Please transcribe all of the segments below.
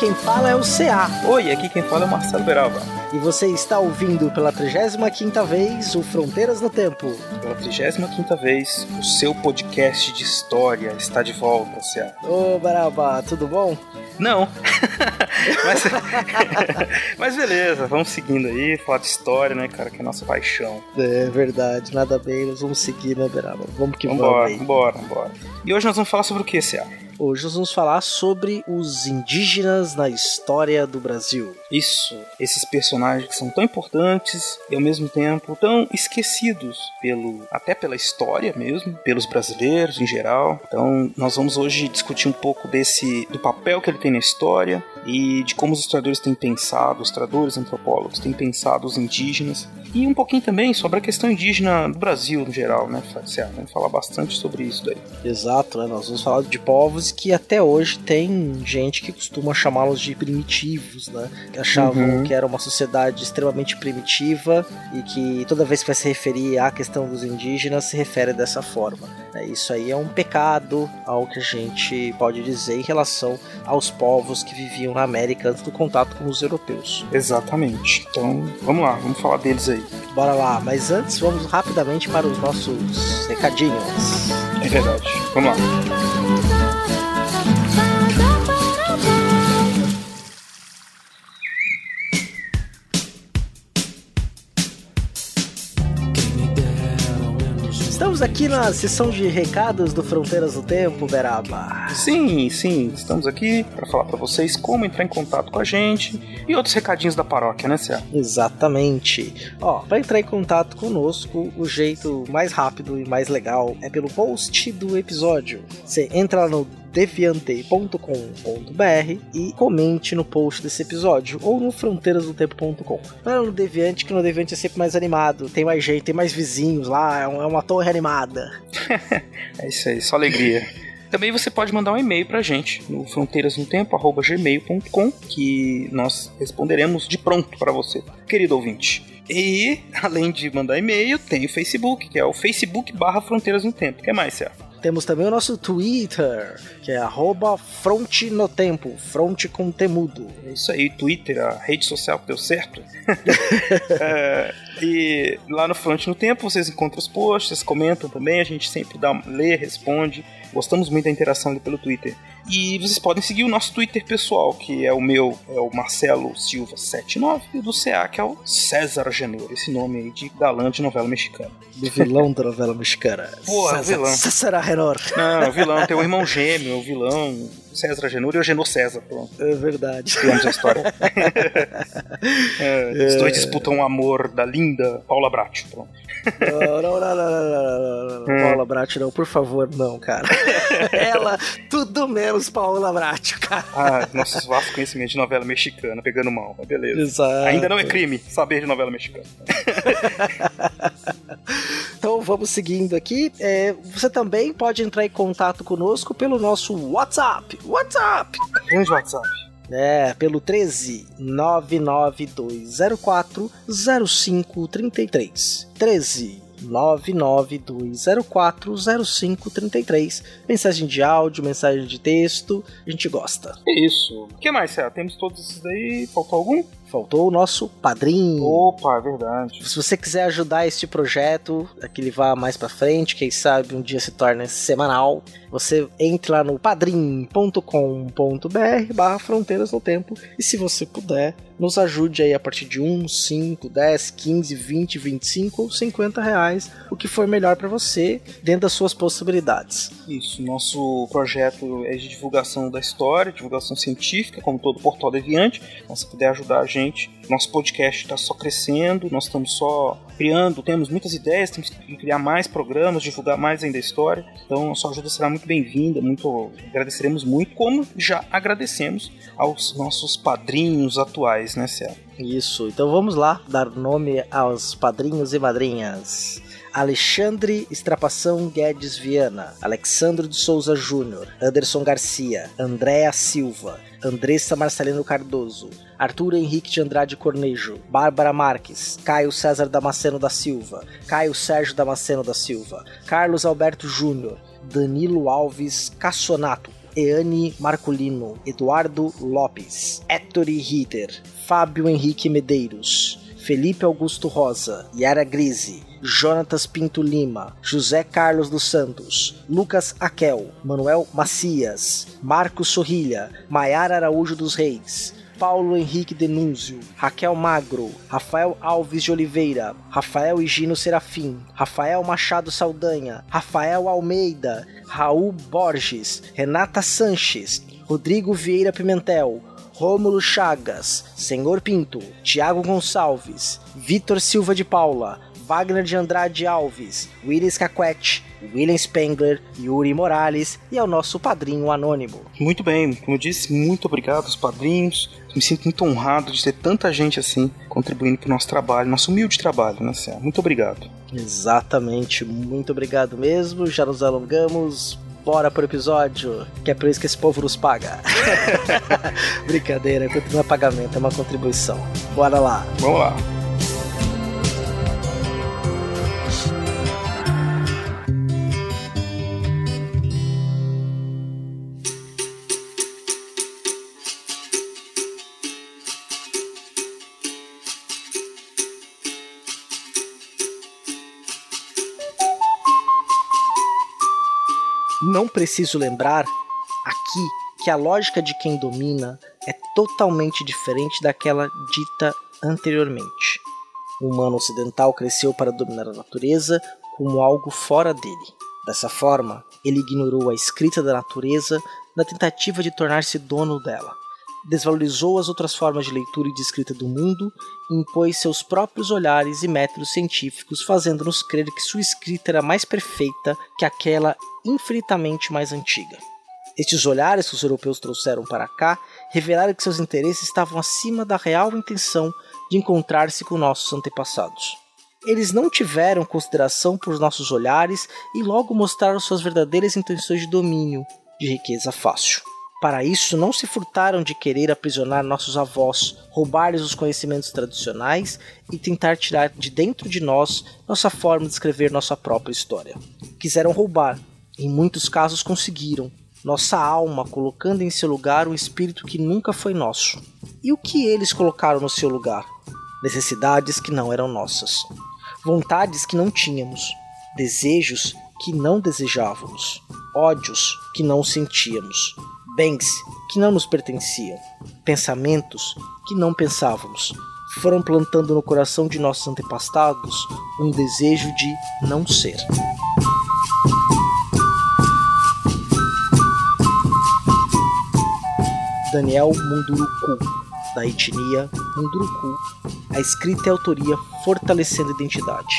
Quem fala é o CA. Oi, aqui quem fala é o Marcelo Beraba. E você está ouvindo pela 35ª vez o Fronteiras no Tempo. Pela 35ª vez, o seu podcast de história está de volta, CA. Ô, Baraba, tudo bom? Não. mas, mas beleza, vamos seguindo aí, falar de história, né, cara, que é a nossa paixão. É verdade, nada bem, nós vamos seguir, né, Beraba? Vamos que Vambora, vamos vambora, vambora. E hoje nós vamos falar sobre o que, CA? Hoje nós vamos falar sobre os indígenas na história do Brasil. Isso, esses personagens que são tão importantes e ao mesmo tempo tão esquecidos pelo até pela história mesmo, pelos brasileiros em geral. Então, nós vamos hoje discutir um pouco desse do papel que ele tem na história e de como os historiadores têm pensado, os historiadores antropólogos têm pensado os indígenas e um pouquinho também sobre a questão indígena do Brasil no geral, né? Vamos falar bastante sobre isso daí. Exato, né? Nós vamos falar de povos que até hoje tem gente que costuma chamá-los de primitivos, né? Que achavam Uhum. que era uma sociedade extremamente primitiva e que toda vez que vai se referir à questão dos indígenas se refere dessa forma. né? Isso aí é um pecado ao que a gente pode dizer em relação aos povos que viviam na América antes do contato com os europeus. Exatamente. Então, vamos lá, vamos falar deles aí. Bora lá, mas antes vamos rapidamente para os nossos recadinhos. É verdade. Vamos lá. Estamos aqui na sessão de recados do Fronteiras do Tempo, Beraba. Sim, sim, estamos aqui para falar para vocês como entrar em contato com a gente e outros recadinhos da paróquia, né, Cia? Exatamente. Ó, para entrar em contato conosco, o jeito mais rápido e mais legal é pelo post do episódio. Você entra no deviante.com.br e comente no post desse episódio ou no fronteirasdotempo.com. Lá no Deviante, que no Deviante é sempre mais animado, tem mais gente, tem mais vizinhos lá, é é uma torre animada. É isso aí, só alegria. Também você pode mandar um e-mail pra gente no fronteirasnotempo@gmail.com que nós responderemos de pronto para você, querido ouvinte. E além de mandar e-mail, tem o Facebook, que é o Facebook barra Fronteiras no Tempo. O que mais, Cia? Temos também o nosso Twitter, que é arroba fronte no tempo, fronte com temudo. É isso aí, Twitter, a rede social que deu certo. É, e lá no Front no Tempo vocês encontram os posts, comentam também, a gente sempre dá, lê, responde. Gostamos muito da interação ali pelo Twitter. E vocês podem seguir o nosso Twitter pessoal, que é o meu, é o Marcelo Silva79, e o do CA, que é o César Genor, esse nome aí de galã de novela mexicana. Do vilão da novela mexicana. Porra, César- vilão. César Renor. Não, é o vilão, tem o irmão gêmeo, o vilão César Genor e o Genor César, pronto. É verdade. Criamos a história. É, Os dois disputam o amor da linda Paula Bratti. Pronto. Não, não, não, não, não, não, não, não. Paula Bratti, não, por favor, não, cara. Ela, tudo menos Paula Bratti, cara. Ah, nossos vastos conhecimentos de novela mexicana, pegando mal, mas beleza. Exato. Ainda não é crime saber de novela mexicana. Então vamos seguindo aqui. É, você também pode entrar em contato conosco pelo nosso WhatsApp. WhatsApp! Grande WhatsApp. É, pelo 13 99204 0533. 13 99204 0533. Mensagem de áudio, mensagem de texto, a gente gosta. É isso. O que mais, Cé? Temos todos esses daí. Faltou algum? faltou o nosso padrinho. Opa, é verdade. Se você quiser ajudar este projeto, a que ele vá mais para frente, quem sabe um dia se torne semanal, você entre lá no padrim.com.br barra fronteiras no tempo e se você puder, nos ajude aí a partir de 1, 5, 10, 15, 20, 25 ou 50 reais, o que for melhor para você, dentro das suas possibilidades. Isso, nosso projeto é de divulgação da história, divulgação científica, como todo portal deviante. Então, se puder ajudar a gente, nosso podcast está só crescendo, nós estamos só criando, temos muitas ideias, temos que criar mais programas, divulgar mais ainda a história. Então, a sua ajuda será muito bem-vinda, muito agradeceremos muito, como já agradecemos aos nossos padrinhos atuais, né, Céu? Isso, então vamos lá dar nome aos padrinhos e madrinhas. Alexandre Estrapação Guedes Viana, Alexandre de Souza Júnior, Anderson Garcia, Andréa Silva, Andressa Marcelino Cardoso, Arthur Henrique de Andrade Cornejo, Bárbara Marques, Caio César Damasceno da Silva, Caio Sérgio Damasceno da Silva, Carlos Alberto Júnior, Danilo Alves Cassonato, Eane Marculino, Eduardo Lopes, Ettore Ritter, Fábio Henrique Medeiros, Felipe Augusto Rosa, Yara Grise, Jonatas Pinto Lima, José Carlos dos Santos, Lucas Aquel, Manuel Macias, Marcos Sorrilha, Maiara Araújo dos Reis, Paulo Henrique Denúncio, Raquel Magro, Rafael Alves de Oliveira, Rafael Higino Serafim, Rafael Machado Saldanha, Rafael Almeida, Raul Borges, Renata Sanches, Rodrigo Vieira Pimentel, Rômulo Chagas, Senhor Pinto, Tiago Gonçalves, Vitor Silva de Paula, Wagner de Andrade Alves, Willis Caquete, William Spengler, Yuri Morales e ao nosso padrinho anônimo. Muito bem, como eu disse, muito obrigado aos padrinhos. Me sinto muito honrado de ter tanta gente assim contribuindo para o nosso trabalho, nosso humilde trabalho, né, Céu? Muito obrigado. Exatamente, muito obrigado mesmo. Já nos alongamos. Bora pro episódio, que é por isso que esse povo nos paga. Brincadeira, não é pagamento, é uma contribuição. Bora lá. Vamos lá. Não preciso lembrar aqui que a lógica de quem domina é totalmente diferente daquela dita anteriormente. O humano ocidental cresceu para dominar a natureza como algo fora dele. Dessa forma, ele ignorou a escrita da natureza na tentativa de tornar-se dono dela. Desvalorizou as outras formas de leitura e de escrita do mundo e impôs seus próprios olhares e métodos científicos, fazendo-nos crer que sua escrita era mais perfeita que aquela infinitamente mais antiga. Estes olhares que os europeus trouxeram para cá revelaram que seus interesses estavam acima da real intenção de encontrar-se com nossos antepassados. Eles não tiveram consideração por nossos olhares e logo mostraram suas verdadeiras intenções de domínio, de riqueza fácil. Para isso, não se furtaram de querer aprisionar nossos avós, roubar-lhes os conhecimentos tradicionais e tentar tirar de dentro de nós nossa forma de escrever nossa própria história. Quiseram roubar, em muitos casos conseguiram, nossa alma, colocando em seu lugar um espírito que nunca foi nosso. E o que eles colocaram no seu lugar? Necessidades que não eram nossas, vontades que não tínhamos, desejos que não desejávamos, ódios que não sentíamos, bens que não nos pertenciam, pensamentos que não pensávamos. Foram plantando no coração de nossos antepassados um desejo de não ser. Daniel Munduruku, da etnia Munduruku. A escrita e a autoria Fortalecendo a Identidade.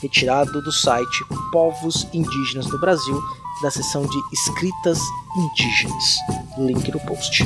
Retirado do site Povos Indígenas do Brasil, da seção de Escritas Indígenas. Link no post.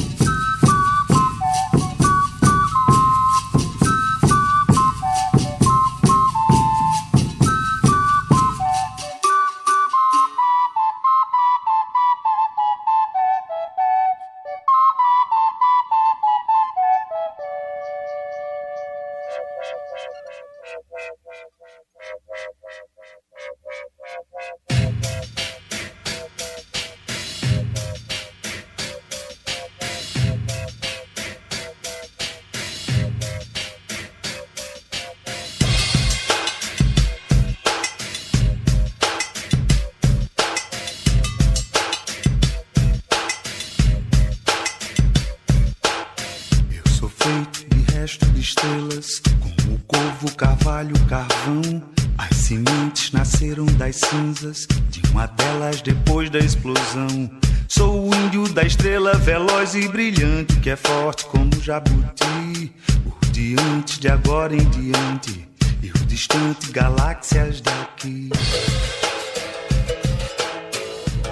Jabuti. Por diante de agora em diante e o distante galáxias daqui.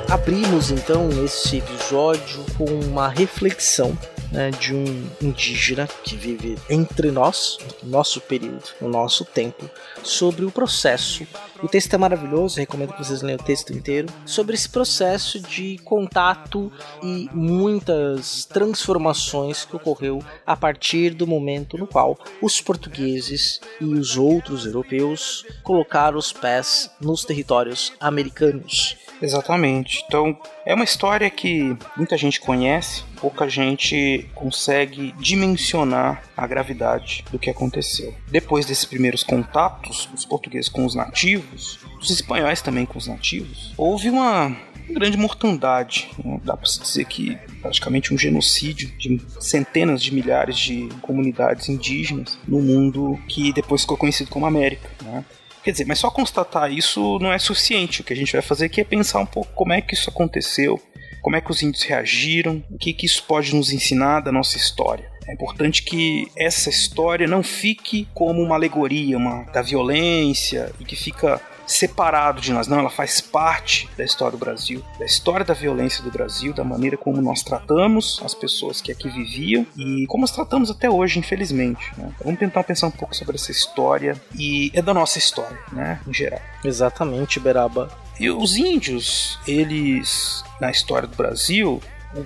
Abrimos então esse episódio com uma reflexão né, de um indígena que vive entre nós, no nosso período, no nosso tempo, sobre o processo. O texto é maravilhoso, recomendo que vocês leiam o texto inteiro. Sobre esse processo de contato e muitas transformações que ocorreu a partir do momento no qual os portugueses e os outros europeus colocaram os pés nos territórios americanos. Exatamente. Então, é uma história que muita gente conhece, pouca gente consegue dimensionar a gravidade do que aconteceu. Depois desses primeiros contatos, os portugueses com os nativos, os espanhóis também com os nativos, houve uma grande mortandade. Né? Dá para se dizer que praticamente um genocídio de centenas de milhares de comunidades indígenas no mundo que depois ficou conhecido como América. Né? Quer dizer, mas só constatar isso não é suficiente. O que a gente vai fazer aqui é pensar um pouco como é que isso aconteceu, como é que os índios reagiram, o que, que isso pode nos ensinar da nossa história. É importante que essa história não fique como uma alegoria uma, da violência e que fica separado de nós, não, ela faz parte da história do Brasil, da história da violência do Brasil, da maneira como nós tratamos as pessoas que aqui viviam e como nós tratamos até hoje, infelizmente. Né? Vamos tentar pensar um pouco sobre essa história e é da nossa história, né, em geral. Exatamente, Beraba. E os índios, eles, na história do Brasil,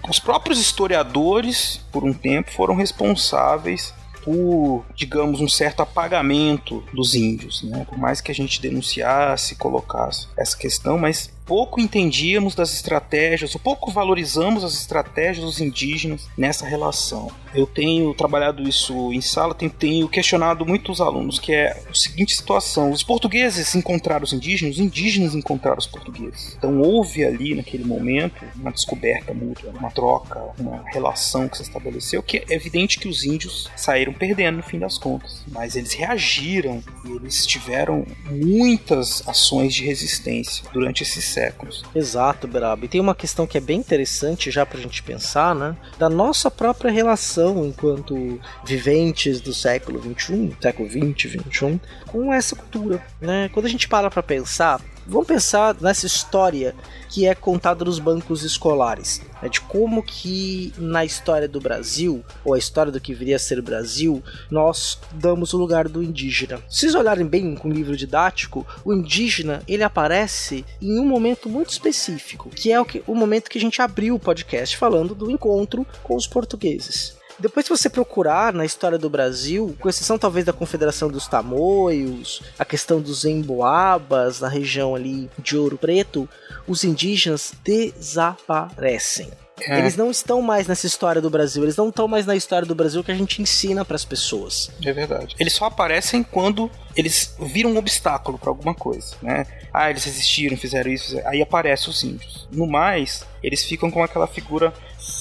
os próprios historiadores, por um tempo, foram responsáveis por, digamos, um certo apagamento dos índios, né? Por mais que a gente denunciasse, colocasse essa questão, mas pouco entendíamos das estratégias, ou pouco valorizamos as estratégias dos indígenas nessa relação. Eu tenho trabalhado isso em sala, tenho, tenho questionado muitos alunos, que é a seguinte situação: os portugueses encontraram os indígenas, os indígenas encontraram os portugueses. Então houve ali, naquele momento, uma descoberta mútua, uma troca, uma relação que se estabeleceu, que é evidente que os índios saíram perdendo no fim das contas. Mas eles reagiram e eles tiveram muitas ações de resistência durante esses séculos. Exato, Brabo. E tem uma questão que é bem interessante já pra gente pensar, né? Da nossa própria relação enquanto viventes do século XXI, século XX, XXI, com essa cultura, né? Quando a gente para pra pensar, vamos pensar nessa história que é contada nos bancos escolares, né, de como que na história do Brasil, ou a história do que viria a ser o Brasil, nós damos o lugar do indígena. Se vocês olharem bem com o livro didático, o indígena ele aparece em um momento muito específico, que é o, que, o momento que a gente abriu o podcast falando do encontro com os portugueses. Depois, se você procurar na história do Brasil, com exceção talvez da Confederação dos Tamoios, a questão dos Emboabas, na região ali de Ouro Preto, os indígenas desaparecem. É. Eles não estão mais nessa história do Brasil, eles não estão mais na história do Brasil que a gente ensina para as pessoas. É verdade. Eles só aparecem quando eles viram um obstáculo para alguma coisa, né? Ah, eles resistiram, fizeram isso, aí aparecem os índios. No mais, eles ficam com aquela figura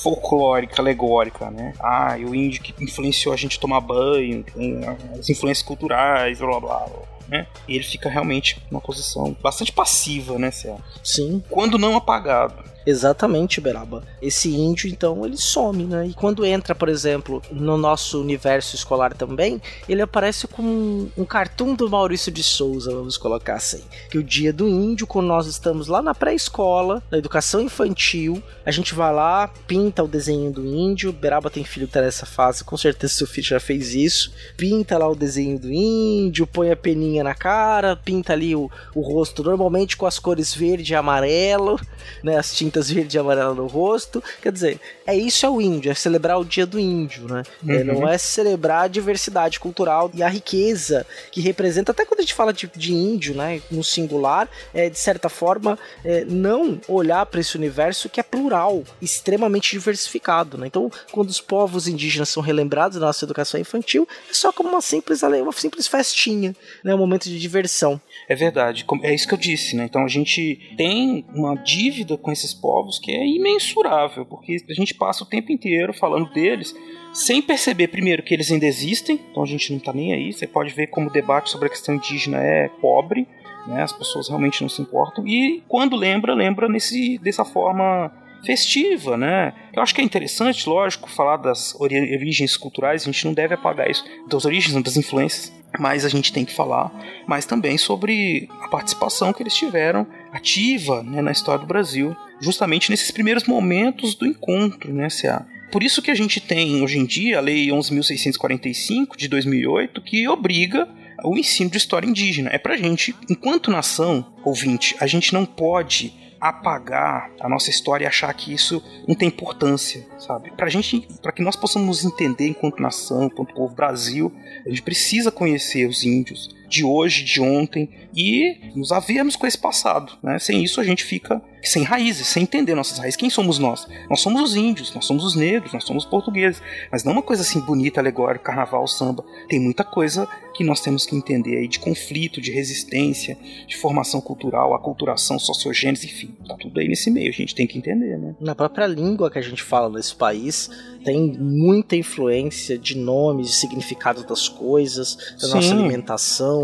folclórica, alegórica, né? Ah, e o índio que influenciou a gente a tomar banho, tem as influências culturais, blá blá blá. Né? E ele fica realmente numa posição bastante passiva, né, Céu? Sim. Quando não apagado. Exatamente, Beraba. Esse índio, então, ele some, né? E quando entra, por exemplo, no nosso universo escolar também, ele aparece com um cartoon do Maurício de Souza, vamos colocar assim. Que o dia do índio, quando nós estamos lá na pré-escola, na educação infantil, a gente vai lá, pinta o desenho do índio. Beraba tem filho tá nessa fase, com certeza seu filho já fez isso. Pinta lá o desenho do índio, põe a peninha na cara, pinta ali o, o rosto, normalmente com as cores verde e amarelo, né? As tintas tintas verde e amarela no rosto. Quer dizer, é isso é o índio, é celebrar o dia do índio, né? É, uhum. É, não é celebrar a diversidade cultural e a riqueza que representa, até quando a gente fala de, de índio, né, no singular, é, de certa forma, é, não olhar para esse universo que é plural, extremamente diversificado, né? Então, quando os povos indígenas são relembrados na nossa educação infantil, é só como uma simples, uma simples festinha, né, um momento de diversão. É verdade, é isso que eu disse, né? Então a gente tem uma dívida com esses povos que é imensurável, porque a gente passa o tempo inteiro falando deles sem perceber, primeiro, que eles ainda existem, então a gente não tá nem aí. Você pode ver como o debate sobre a questão indígena é pobre, né? As pessoas realmente não se importam e quando lembra, lembra nesse dessa forma festiva, né? Eu acho que é interessante, lógico, falar das origens culturais, a gente não deve apagar isso, das origens, das influências, mas a gente tem que falar mais também sobre a participação que eles tiveram ativa né, na história do Brasil, justamente nesses primeiros momentos do encontro, né, C.A. Por isso que a gente tem hoje em dia a Lei 11.645 de 2008 que obriga o ensino de história indígena. É pra gente, enquanto nação, ouvinte, a gente não pode apagar a nossa história e achar que isso não tem importância, sabe? Pra gente, para que nós possamos nos entender enquanto nação, enquanto povo Brasil, a gente precisa conhecer os índios de hoje, de ontem e nos havermos com esse passado, né? Sem isso a gente fica sem raízes, sem entender nossas raízes. Quem somos nós? Nós somos os índios, nós somos os negros, nós somos os portugueses. Mas não uma coisa assim bonita, alegórica, carnaval, samba. Tem muita coisa que nós temos que entender aí de conflito, de resistência, de formação cultural, aculturação, sociogênese, enfim. Tá tudo aí nesse meio, a gente tem que entender, né? Na própria língua que a gente fala nesse país, tem muita influência de nomes, de significado das coisas, da Sim. nossa alimentação.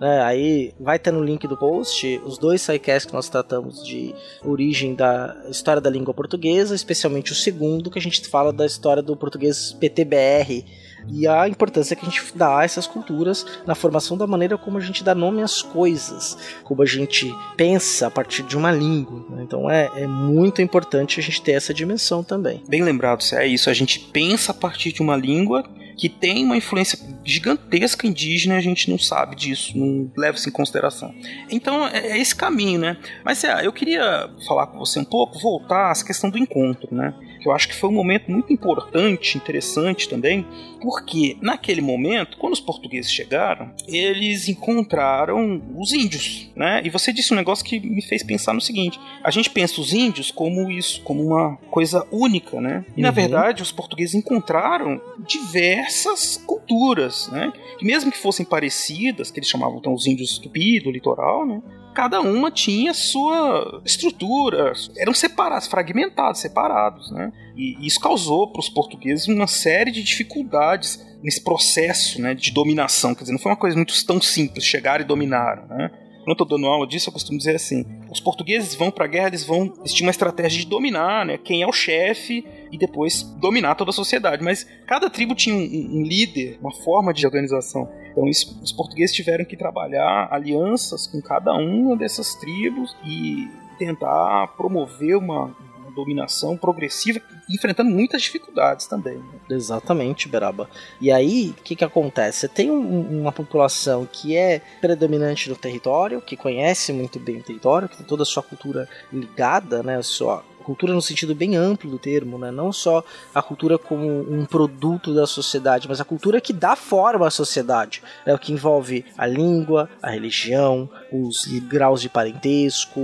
Né? Aí vai ter no link do post os dois sidecasts que nós tratamos de origem da história da língua portuguesa, especialmente o segundo, que a gente fala da história do português PTBR, e a importância que a gente dá a essas culturas na formação da maneira como a gente dá nome às coisas, como a gente pensa a partir de uma língua. Né? Então é, é muito importante a gente ter essa dimensão também. Bem lembrado, é isso. A gente pensa a partir de uma língua que tem uma influência gigantesca indígena a gente não sabe disso, não leva isso em consideração. Então é, é esse caminho, né? Mas é, eu queria falar com você um pouco, voltar à questão do encontro, né? Que eu acho que foi um momento muito importante, interessante também, porque naquele momento, quando os portugueses chegaram, eles encontraram os índios, né? E você disse um negócio que me fez pensar no seguinte: a gente pensa os índios como isso, como uma coisa única, né? E uhum. na verdade os portugueses encontraram diversas culturas, né? Que mesmo que fossem parecidas, que eles chamavam então os índios tupi do litoral, né? Cada uma tinha sua estrutura, eram separados, fragmentados, separados, né? E isso causou para os portugueses uma série de dificuldades nesse processo, né, de dominação. Quer dizer, não foi uma coisa muito tão simples, chegar e dominaram, né? Quando eu tô dando aula disso, eu costumo dizer assim: os portugueses vão pra guerra, eles vão. Eles tinham uma estratégia de dominar, né? Quem é o chefe e depois dominar toda a sociedade. Mas cada tribo tinha um, um líder, uma forma de organização. Então isso, os portugueses tiveram que trabalhar alianças com cada uma dessas tribos e tentar promover uma, dominação progressiva, enfrentando muitas dificuldades também. Né? Exatamente, Beraba. E aí, o que, que acontece? Você tem um, uma população que é predominante no território, que conhece muito bem o território, que tem toda a sua cultura ligada, né, a sua cultura no sentido bem amplo do termo, né? não só a cultura como um produto da sociedade, mas a cultura que dá forma à sociedade, né? o que envolve a língua, a religião, os graus de parentesco,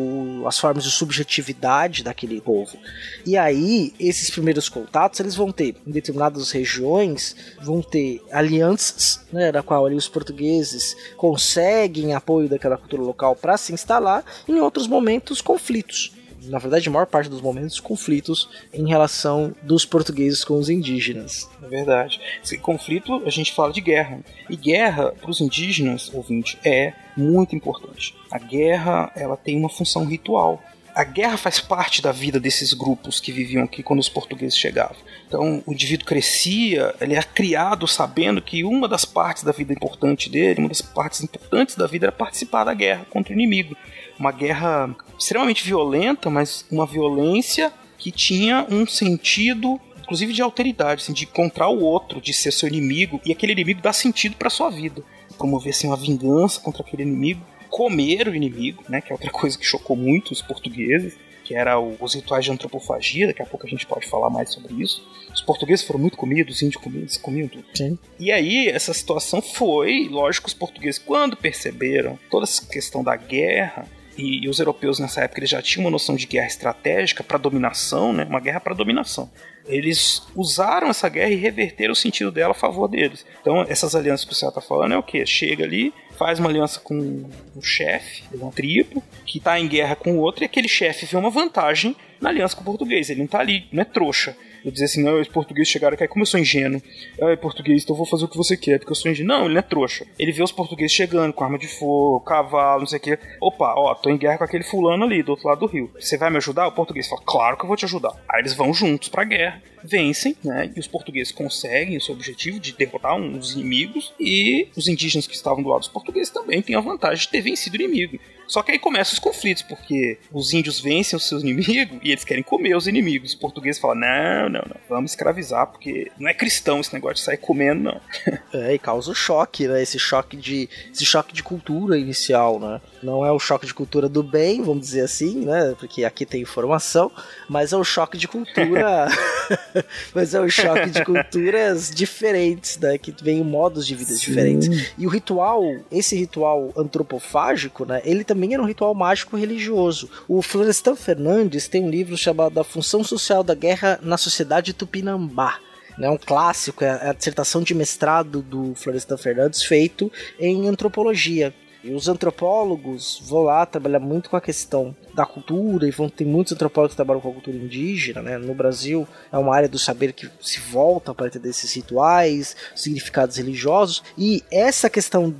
as formas de subjetividade daquele povo. E aí, esses primeiros contatos, eles vão ter, em determinadas regiões, vão ter alianças, né, na qual ali os portugueses conseguem apoio daquela cultura local para se instalar, em outros momentos, conflitos na verdade, a maior parte dos momentos, conflitos em relação dos portugueses com os indígenas. É verdade. Esse conflito, a gente fala de guerra. E guerra, para os indígenas, ouvinte, é muito importante. A guerra, ela tem uma função ritual. A guerra faz parte da vida desses grupos que viviam aqui quando os portugueses chegavam. Então, o indivíduo crescia, ele é criado sabendo que uma das partes da vida importante dele, uma das partes importantes da vida era participar da guerra contra o inimigo uma guerra extremamente violenta, mas uma violência que tinha um sentido inclusive de alteridade, assim, de encontrar o outro, de ser seu inimigo, e aquele inimigo dá sentido para sua vida. Promover assim, uma vingança contra aquele inimigo, comer o inimigo, né, que é outra coisa que chocou muito os portugueses, que era o, os rituais de antropofagia, daqui a pouco a gente pode falar mais sobre isso. Os portugueses foram muito comidos, os índios comiam, comiam tudo. Sim. E aí, essa situação foi, lógico, os portugueses, quando perceberam toda essa questão da guerra, e, e, os europeus nessa época eles já tinham uma noção de guerra estratégica para dominação, né? uma guerra para dominação. Eles usaram essa guerra e reverteram o sentido dela a favor deles. Então, essas alianças que o senhor está falando é o que? Chega ali, faz uma aliança com um chefe uma tribo que está em guerra com o outro e aquele chefe vê uma vantagem na aliança com o português. Ele não está ali, não é trouxa. Eu dizer assim, não, os portugueses chegaram aqui, como eu sou ingênuo, ai, português, então eu vou fazer o que você quer, porque eu sou ingênuo. Não, ele não é trouxa. Ele vê os portugueses chegando com arma de fogo, cavalo, não sei o que. Opa, ó, tô em guerra com aquele fulano ali, do outro lado do rio. Você vai me ajudar? O português fala, claro que eu vou te ajudar. Aí eles vão juntos pra guerra, vencem, né? E os portugueses conseguem o seu objetivo de derrotar uns inimigos, e os indígenas que estavam do lado dos portugueses também têm a vantagem de ter vencido o inimigo. Só que aí começam os conflitos, porque os índios vencem os seus inimigos e eles querem comer os inimigos. Os portugueses falam: não, não, não, vamos escravizar, porque não é cristão esse negócio de sair comendo, não. É, e causa o choque, né? Esse choque de. Esse choque de cultura inicial, né? Não é o choque de cultura do bem, vamos dizer assim, né? Porque aqui tem informação, mas é o choque de cultura. mas é o choque de culturas diferentes, né? Que vem em modos de vida Sim. diferentes. E o ritual, esse ritual antropofágico, né? Ele também era um ritual mágico religioso. O Florestan Fernandes tem um livro chamado A Função Social da Guerra na Sociedade Tupinambá. É um clássico, é a dissertação de mestrado do Florestan Fernandes feito em antropologia. E os antropólogos vão lá trabalhar muito com a questão da cultura, e vão ter muitos antropólogos que trabalham com a cultura indígena, né? No Brasil é uma área do saber que se volta para entender esses rituais, significados religiosos, e essa questão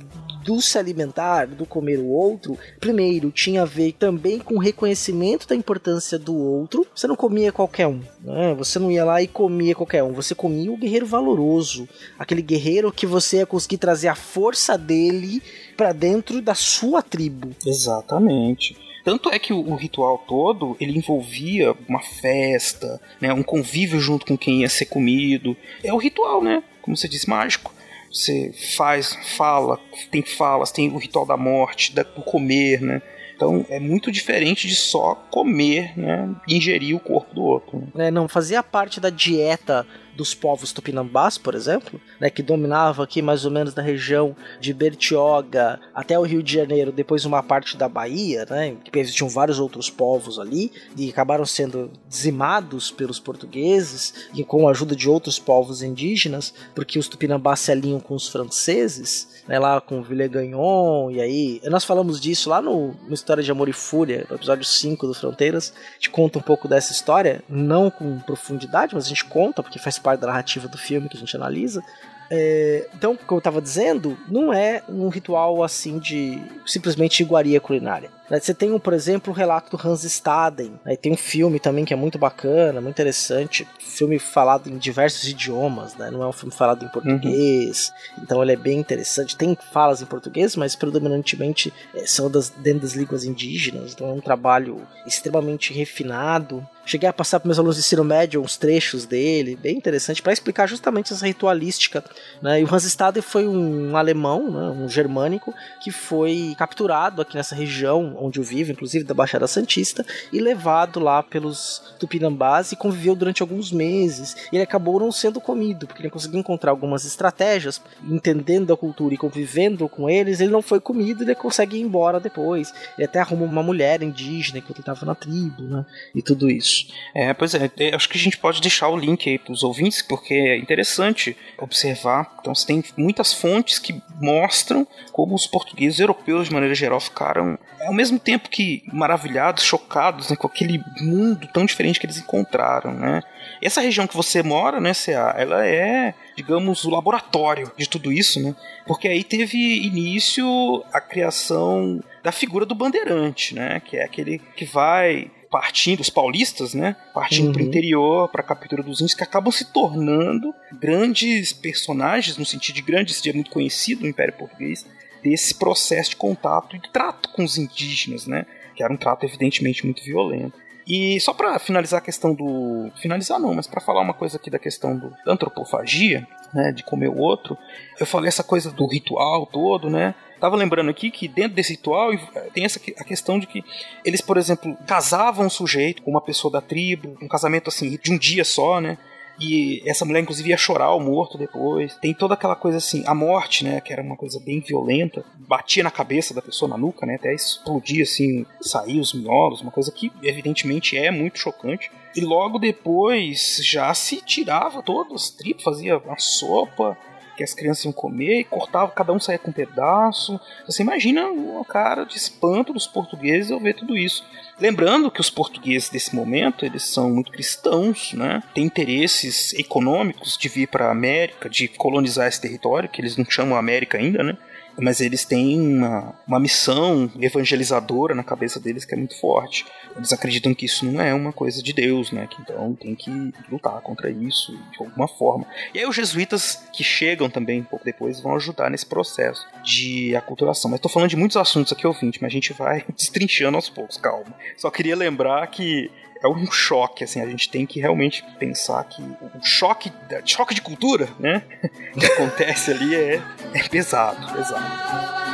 do se alimentar, do comer o outro, primeiro tinha a ver também com o reconhecimento da importância do outro. Você não comia qualquer um, né? Você não ia lá e comia qualquer um. Você comia o guerreiro valoroso, aquele guerreiro que você ia conseguir trazer a força dele para dentro da sua tribo. Exatamente. Tanto é que o, ritual todo ele envolvia uma festa, né, um convívio junto com quem ia ser comido. É o ritual, né? Como você disse, mágico. Você faz, fala, tem falas, tem o ritual da morte, do comer, né? Então é muito diferente de só comer, né? Ingerir o corpo do outro. Né? É, não fazia parte da dieta dos povos tupinambás, por exemplo, né, que dominava aqui mais ou menos na região de Bertioga até o Rio de Janeiro, depois uma parte da Bahia, né, que existiam vários outros povos ali e acabaram sendo dizimados pelos portugueses e com a ajuda de outros povos indígenas, porque os tupinambás se alinham com os franceses, né, lá com Villegagnon, e aí nós falamos disso lá no, no História de Amor e Fúria, no episódio 5 do Fronteiras, a gente conta um pouco dessa história, não com profundidade, mas a gente conta porque faz parte da narrativa do filme que a gente analisa. É, então, como eu estava dizendo, não é um ritual assim de simplesmente iguaria culinária. Né? Você tem, por exemplo, o relato do Hans Staden. Né? Tem um filme também que é muito bacana, muito interessante. Filme falado em diversos idiomas, né? não é um filme falado em português. Uhum. Então ele é bem interessante. Tem falas em português, mas predominantemente são das, dentro das línguas indígenas. Então é um trabalho extremamente refinado. Cheguei a passar para meus alunos de ensino médio uns trechos dele, bem interessante, para explicar justamente essa ritualística. Né? E o Hans Staden foi um alemão, né? um germânico, que foi capturado aqui nessa região onde eu vivo, inclusive da Baixada Santista, e levado lá pelos tupinambás e conviveu durante alguns meses. E ele acabou não sendo comido, porque ele conseguiu encontrar algumas estratégias, entendendo a cultura e convivendo com eles, ele não foi comido e ele consegue ir embora depois. Ele até arruma uma mulher indígena que ele estava na tribo, né? E tudo isso. É, pois é, acho que a gente pode deixar o link aí para os ouvintes, porque é interessante observar. Então, você tem muitas fontes que mostram como os portugueses europeus, de maneira geral, ficaram ao mesmo tempo que maravilhados, chocados né, com aquele mundo tão diferente que eles encontraram, né? Essa região que você mora, né, CA, ela é, digamos, o laboratório de tudo isso, né? Porque aí teve início a criação da figura do bandeirante, né? Que é aquele que vai partindo, os paulistas, né? Partindo uhum. para o interior, para a captura dos índios, que acabam se tornando grandes personagens, no sentido de grande, esse dia muito conhecido no Império Português, desse processo de contato e de trato com os indígenas, né? Que era um trato evidentemente muito violento. E só para finalizar a questão do. Finalizar não, mas para falar uma coisa aqui da questão do, da antropofagia, né? De comer o outro, eu falei essa coisa do ritual todo, né? Tava lembrando aqui que dentro desse ritual tem essa a questão de que eles, por exemplo, casavam um sujeito com uma pessoa da tribo, um casamento assim de um dia só, né? E essa mulher, inclusive, ia chorar o morto depois. Tem toda aquela coisa assim, a morte, né? Que era uma coisa bem violenta. Batia na cabeça da pessoa, na nuca, né? Até explodia, assim, sair os miolos. Uma coisa que, evidentemente, é muito chocante. E logo depois já se tirava todas as tripas, fazia uma sopa. Que as crianças iam comer e cortava, cada um saía com um pedaço. Você imagina uma cara de espanto dos portugueses ao ver tudo isso. Lembrando que os portugueses desse momento, eles são muito cristãos, né? Tem interesses econômicos de vir para a América, de colonizar esse território, que eles não chamam América ainda, né? Mas eles têm uma, uma missão evangelizadora na cabeça deles que é muito forte. Eles acreditam que isso não é uma coisa de Deus, né? Que então tem que lutar contra isso de alguma forma. E aí os jesuítas que chegam também um pouco depois vão ajudar nesse processo de aculturação. Mas estou falando de muitos assuntos aqui, ouvinte, mas a gente vai destrinchando aos poucos, calma. Só queria lembrar que é um choque, assim, a gente tem que realmente pensar que o choque, choque de cultura, né, que acontece ali é, é pesado, pesado.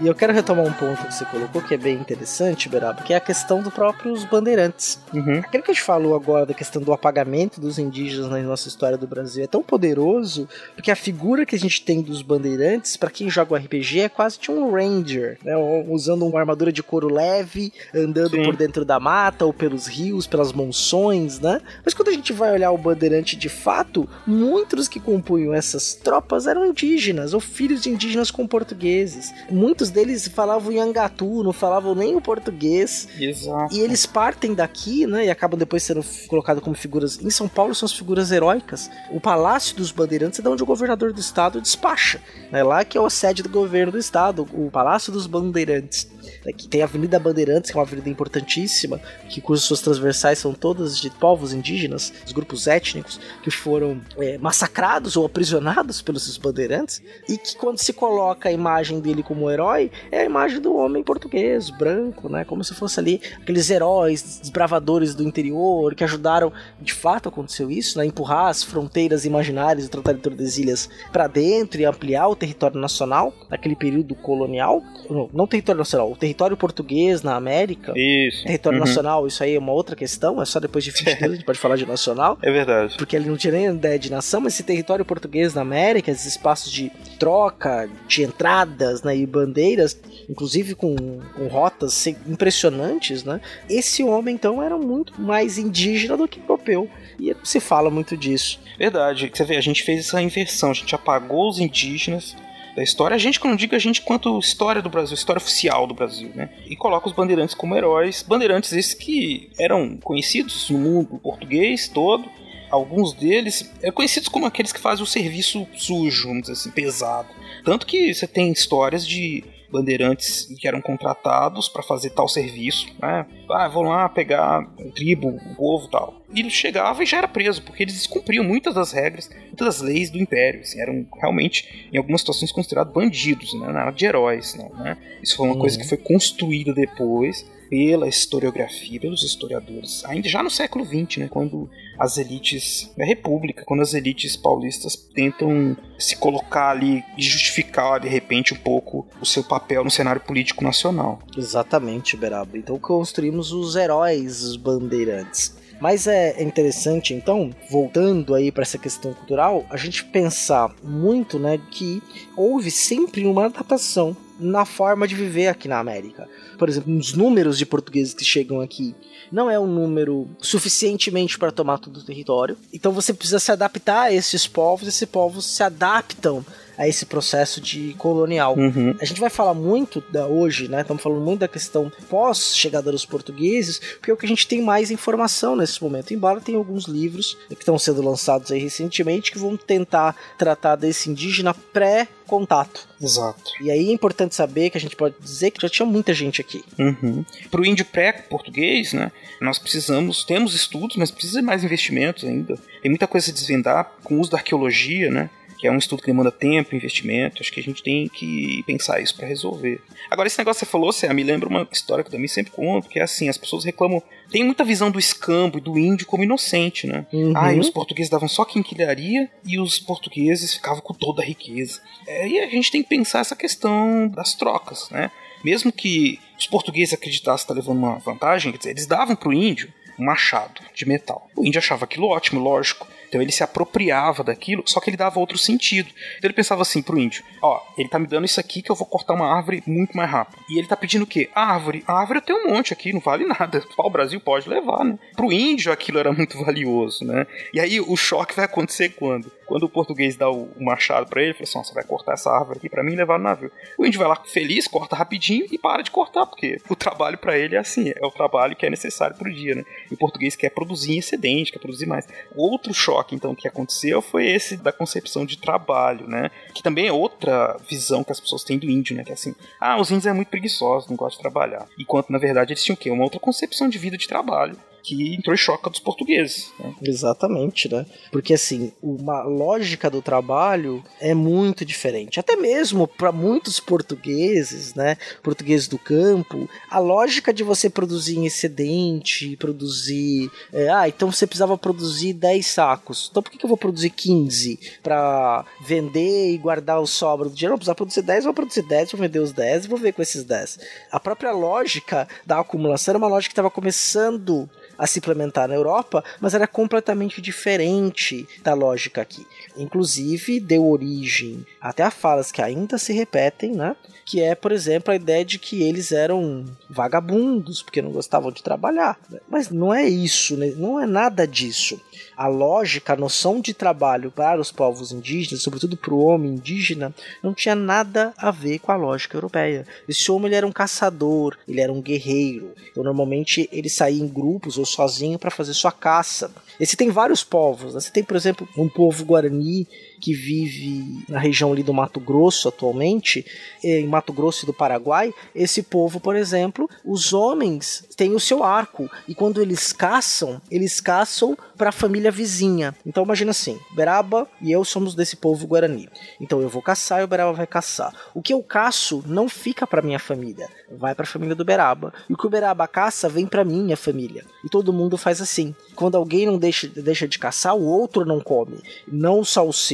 E eu quero retomar um ponto que você colocou que é bem interessante, Beraba, que é a questão dos próprios bandeirantes. Uhum. Aquilo que a gente falou agora da questão do apagamento dos indígenas na nossa história do Brasil é tão poderoso porque a figura que a gente tem dos bandeirantes, para quem joga o RPG, é quase de um ranger, né? usando uma armadura de couro leve, andando Sim. por dentro da mata ou pelos rios, pelas monções, né? Mas quando a gente vai olhar o bandeirante de fato, muitos que compunham essas tropas eram indígenas ou filhos de indígenas com portugueses. Muitos deles falavam Yangatu, não falavam nem o português. Exato. E eles partem daqui, né, e acabam depois sendo colocados como figuras. Em São Paulo são as figuras heróicas. O Palácio dos Bandeirantes é de onde o governador do estado despacha. É lá que é a sede do governo do estado, o Palácio dos Bandeirantes. Aqui tem a Avenida Bandeirantes, que é uma avenida importantíssima, que cujas suas transversais são todas de povos indígenas, os grupos étnicos, que foram é, massacrados ou aprisionados pelos bandeirantes, e que quando se coloca a imagem dele como herói, é a imagem do homem português, branco, né? Como se fosse ali aqueles heróis, desbravadores do interior, que ajudaram, de fato aconteceu isso, né? Empurrar as fronteiras imaginárias do Tratado de Tordesilhas para dentro e ampliar o território nacional naquele período colonial. Não, não território nacional, território português na América. Isso. Território uhum. nacional, isso aí é uma outra questão, é só depois de 22 a gente pode falar de nacional. É verdade. Porque ele não tinha nem ideia de nação, mas esse território português na América, esses espaços de troca, de entradas né, e bandeiras, inclusive com, com rotas impressionantes, né? Esse homem, então, era muito mais indígena do que europeu. E se fala muito disso. Verdade. Você vê, a gente fez essa inversão, a gente apagou os indígenas da história. A gente, quando digo a gente, quanto história do Brasil, história oficial do Brasil, né? E coloca os bandeirantes como heróis. Bandeirantes esses que eram conhecidos no mundo português todo. Alguns deles é conhecidos como aqueles que fazem o serviço sujo, vamos dizer assim, pesado. Tanto que você tem histórias de bandeirantes que eram contratados para fazer tal serviço, né? Ah, vão lá pegar o tribo, o povo tal. E ele chegava e já era preso, porque eles descumpriam muitas das regras, muitas das leis do Império. Assim, eram realmente, em algumas situações, considerados bandidos, né? nada de heróis. Não, né? Isso foi uma uhum. coisa que foi construída depois pela historiografia, pelos historiadores, ainda já no século XX, né, quando as elites da República, quando as elites paulistas tentam se colocar ali e justificar de repente um pouco o seu papel no cenário político nacional. Exatamente, Beraba. Então construímos os heróis bandeirantes. Mas é interessante, então, voltando aí para essa questão cultural, a gente pensar muito, né, que houve sempre uma adaptação na forma de viver aqui na América. Por exemplo, os números de portugueses que chegam aqui não é um número suficientemente para tomar todo o território. Então você precisa se adaptar a esses povos, esses povos se adaptam a esse processo de colonial. Uhum. A gente vai falar muito da hoje, né? Estamos falando muito da questão pós-chegada dos portugueses, porque é o que a gente tem mais informação nesse momento. Embora tenha alguns livros que estão sendo lançados aí recentemente que vão tentar tratar desse indígena pré contato. Exato. E aí é importante saber que a gente pode dizer que já tinha muita gente aqui. Uhum. Para o índio pré-português, né, nós precisamos, temos estudos, mas precisa de mais investimentos ainda. Tem muita coisa a desvendar com o uso da arqueologia, né? Que é um estudo que demanda tempo, investimento. Acho que a gente tem que pensar isso para resolver. Agora, esse negócio que você falou, Cé, me lembra uma história que eu também sempre conto, que é assim, as pessoas reclamam, tem muita visão do escambo e do índio como inocente, né? Uhum. Ah, e os portugueses davam só quinquilharia e os portugueses ficavam com toda a riqueza. É, e a gente tem que pensar essa questão das trocas, né? Mesmo que os portugueses acreditassem estar levando uma vantagem, quer dizer, eles davam pro índio um machado de metal. O índio achava aquilo ótimo, lógico Então ele se apropriava daquilo, só que ele dava outro sentido. Então ele pensava assim pro índio: ó, ele tá me dando isso aqui que eu vou cortar uma árvore muito mais rápido. E ele tá pedindo o quê? árvore. A árvore eu tenho um monte aqui, não vale nada. O Brasil pode levar, né? Pro índio aquilo era muito valioso, né? E aí o choque vai acontecer quando? Quando o português dá o machado para ele, fala assim: você vai cortar essa árvore aqui para mim e levar no navio. O índio vai lá feliz, corta rapidinho e para de cortar, porque o trabalho para ele é assim, é o trabalho que é necessário pro dia, né? E o português quer produzir em excedente, quer produzir mais. Outro choque, então, que aconteceu foi esse da concepção de trabalho, né? Que também é outra visão que as pessoas têm do índio, né? Que é assim, ah, os índios é muito preguiçosos, não gostam de trabalhar. Enquanto, na verdade, eles tinham o quê? Uma outra concepção de vida de trabalho que entrou em choque dos portugueses. Né? Exatamente, né? Porque assim, uma lógica do trabalho é muito diferente. Até mesmo para muitos portugueses, né? Portugueses do campo, a lógica de você produzir em excedente, produzir. É, ah, então você precisava produzir 10 sacos. Então por que, que eu vou produzir 15 para vender e guardar o sobra do dinheiro? Eu precisava produzir 10, vou produzir 10, vou vender os 10 e vou ver com esses 10. A própria lógica da acumulação era uma lógica que estava começando a se implementar na Europa, mas era completamente diferente da lógica aqui. Inclusive, deu origem até a falas que ainda se repetem, né? Que é, por exemplo, a ideia de que eles eram vagabundos porque não gostavam de trabalhar. Mas não é isso, né? não é nada disso a lógica, a noção de trabalho para os povos indígenas, sobretudo para o homem indígena, não tinha nada a ver com a lógica europeia. Esse homem ele era um caçador, ele era um guerreiro. Então, normalmente ele saía em grupos ou sozinho para fazer sua caça. Esse tem vários povos. Né? Você tem, por exemplo, um povo guarani que vive na região ali do Mato Grosso atualmente, em Mato Grosso e do Paraguai, esse povo, por exemplo, os homens têm o seu arco e quando eles caçam, eles caçam para a família vizinha. Então imagina assim, Beraba e eu somos desse povo guarani. Então eu vou caçar e o Beraba vai caçar. O que eu caço não fica para minha família, vai para a família do Beraba. E o que o Beraba caça vem para minha família. E todo mundo faz assim. Quando alguém não deixa, deixa de caçar, o outro não come, não só os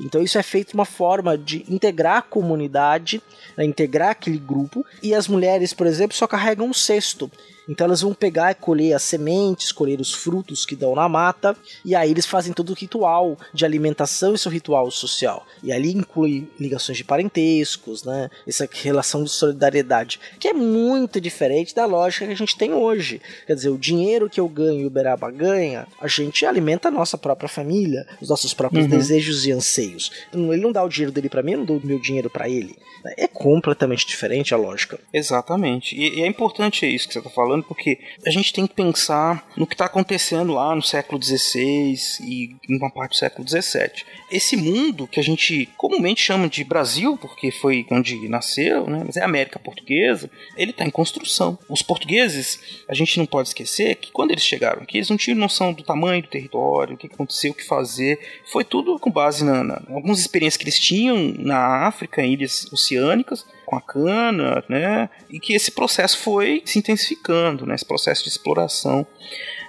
Então isso é feito uma forma de integrar a comunidade, né, integrar aquele grupo. E as mulheres, por exemplo, só carregam um cesto. Então elas vão pegar e colher as sementes, colher os frutos que dão na mata, e aí eles fazem todo o ritual de alimentação e seu ritual social. E ali inclui ligações de parentescos, né? Essa relação de solidariedade, que é muito diferente da lógica que a gente tem hoje. Quer dizer, o dinheiro que eu ganho e o Beraba ganha, a gente alimenta a nossa própria família, os nossos próprios uhum. desejos e anseios. Ele não dá o dinheiro dele para mim, eu não dou o meu dinheiro para ele. É completamente diferente a lógica. Exatamente. E, e é importante isso que você está falando, porque a gente tem que pensar no que está acontecendo lá no século XVI e em uma parte do século XVII. Esse mundo que a gente comumente chama de Brasil, porque foi onde nasceu, né? mas é América Portuguesa, ele está em construção. Os portugueses, a gente não pode esquecer que quando eles chegaram aqui, eles não tinham noção do tamanho do território, o que aconteceu, o que fazer. Foi tudo com base na, na algumas experiências que eles tinham na África, em ilhas oceânicas, com a cana, né? E que esse processo foi se intensificando, né? Esse processo de exploração.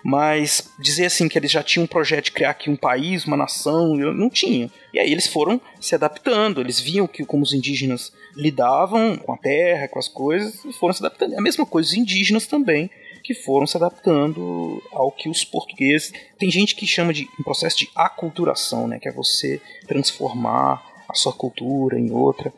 Mas dizer assim que eles já tinham um projeto de criar aqui um país, uma nação, não tinha. E aí eles foram se adaptando, eles viam que como os indígenas lidavam com a terra, com as coisas, e foram se adaptando. A mesma coisa os indígenas também, que foram se adaptando ao que os portugueses. Tem gente que chama de um processo de aculturação, né? Que é você transformar a sua cultura em outra.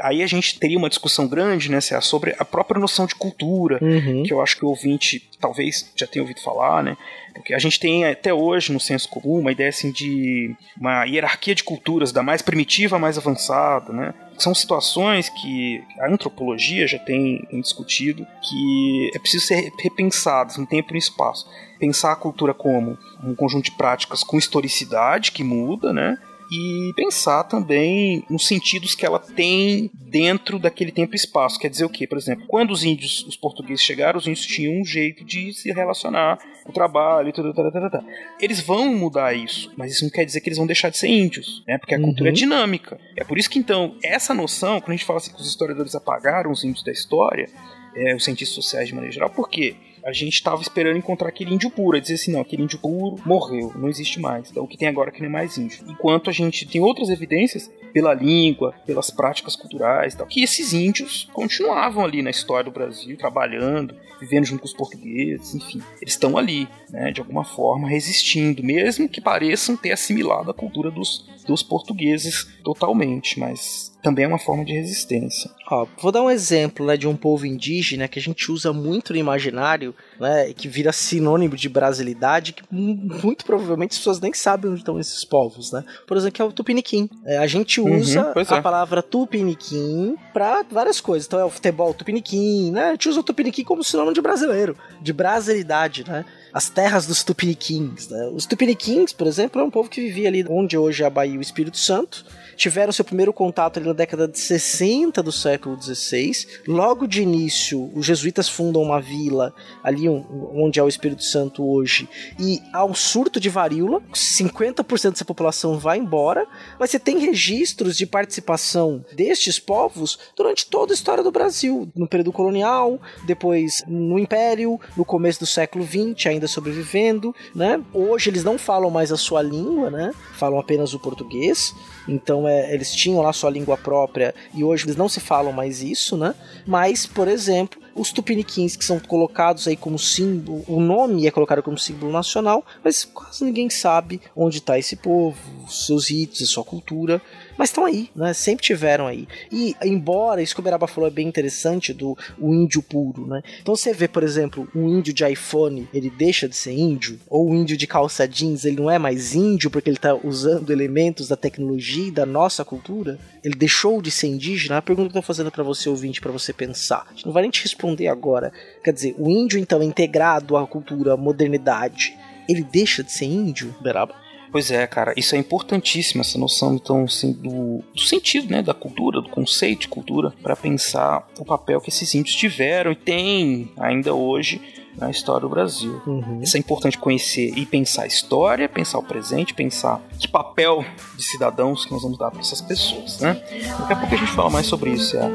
Aí a gente teria uma discussão grande, né, sobre a própria noção de cultura, uhum. que eu acho que o ouvinte talvez já tenha ouvido falar, né? Porque a gente tem até hoje no senso comum uma ideia assim de uma hierarquia de culturas, da mais primitiva à mais avançada, né? São situações que a antropologia já tem discutido que é preciso ser repensadas no tempo e no espaço. Pensar a cultura como um conjunto de práticas com historicidade que muda, né? E pensar também nos sentidos que ela tem dentro daquele tempo e espaço. Quer dizer o quê? Por exemplo, quando os índios, os portugueses chegaram, os índios tinham um jeito de se relacionar com o trabalho e tudo, tudo, tudo, tudo. Eles vão mudar isso, mas isso não quer dizer que eles vão deixar de ser índios, né? Porque a uhum. cultura é dinâmica. É por isso que então, essa noção, quando a gente fala assim que os historiadores apagaram os índios da história, é, os cientistas sociais de maneira geral, por quê? A gente estava esperando encontrar aquele índio puro. Aí dizer assim, não, aquele índio puro morreu, não existe mais. Então o que tem agora é que não é mais índio. Enquanto a gente tem outras evidências pela língua, pelas práticas culturais, tal, que esses índios continuavam ali na história do Brasil, trabalhando, vivendo junto com os portugueses, enfim, eles estão ali, né, de alguma forma resistindo, mesmo que pareçam ter assimilado a cultura dos, dos portugueses totalmente, mas também é uma forma de resistência. Ó, vou dar um exemplo né, de um povo indígena que a gente usa muito no imaginário, né, que vira sinônimo de brasilidade, que muito provavelmente as pessoas nem sabem onde estão esses povos, né? Por exemplo, que é o tupiniquim. É, a gente Uhum, usa pois a é. palavra tupiniquim para várias coisas. Então é o futebol tupiniquim, né? A gente usa o tupiniquim como sinônimo de brasileiro, de brasilidade, né? As terras dos tupiniquins, né? Os tupiniquins, por exemplo, é um povo que vivia ali onde hoje é a Bahia e o Espírito Santo, tiveram seu primeiro contato ali na década de 60 do século XVI. Logo de início, os jesuítas fundam uma vila ali onde é o Espírito Santo hoje, e há um surto de varíola, 50% dessa população vai embora, mas você tem registros de participação destes povos durante toda a história do Brasil, no período colonial, depois no Império, no começo do século XX, ainda sobrevivendo, né? Hoje eles não falam mais a sua língua, né? Falam apenas o português. Então é, eles tinham lá sua língua própria e hoje eles não se falam mais isso, né? Mas, por exemplo, os tupiniquins que são colocados aí como símbolo, o nome é colocado como símbolo nacional, mas quase ninguém sabe onde está esse povo, seus ritos, sua cultura, mas estão aí, né? Sempre tiveram aí. E embora isso que o Beraba falou é bem interessante do o índio puro, né? Então você vê, por exemplo, um índio de iPhone, ele deixa de ser índio, ou um índio de calça jeans, ele não é mais índio porque ele está usando elementos da tecnologia e da nossa cultura, ele deixou de ser indígena. A pergunta que eu tô fazendo para você ouvinte, para você pensar, a gente não vai nem te responder agora. Quer dizer, o índio então integrado à cultura, à modernidade, ele deixa de ser índio, Beraba? Pois é, cara, isso é importantíssimo, essa noção então assim, do, do sentido, né, da cultura, do conceito de cultura, para pensar o papel que esses índios tiveram e têm ainda hoje na história do Brasil. Uhum. Isso é importante conhecer e pensar a história, pensar o presente, pensar que papel de cidadãos que nós vamos dar para essas pessoas, né? Daqui a pouco a gente fala mais sobre isso, é.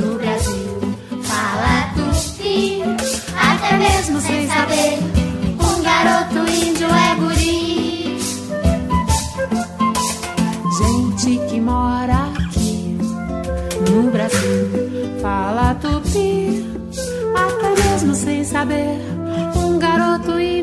No Brasil, fala tupi, até mesmo sem saber. Um garoto mora aqui no Brasil fala tupi, até mesmo sem saber. Um garoto índio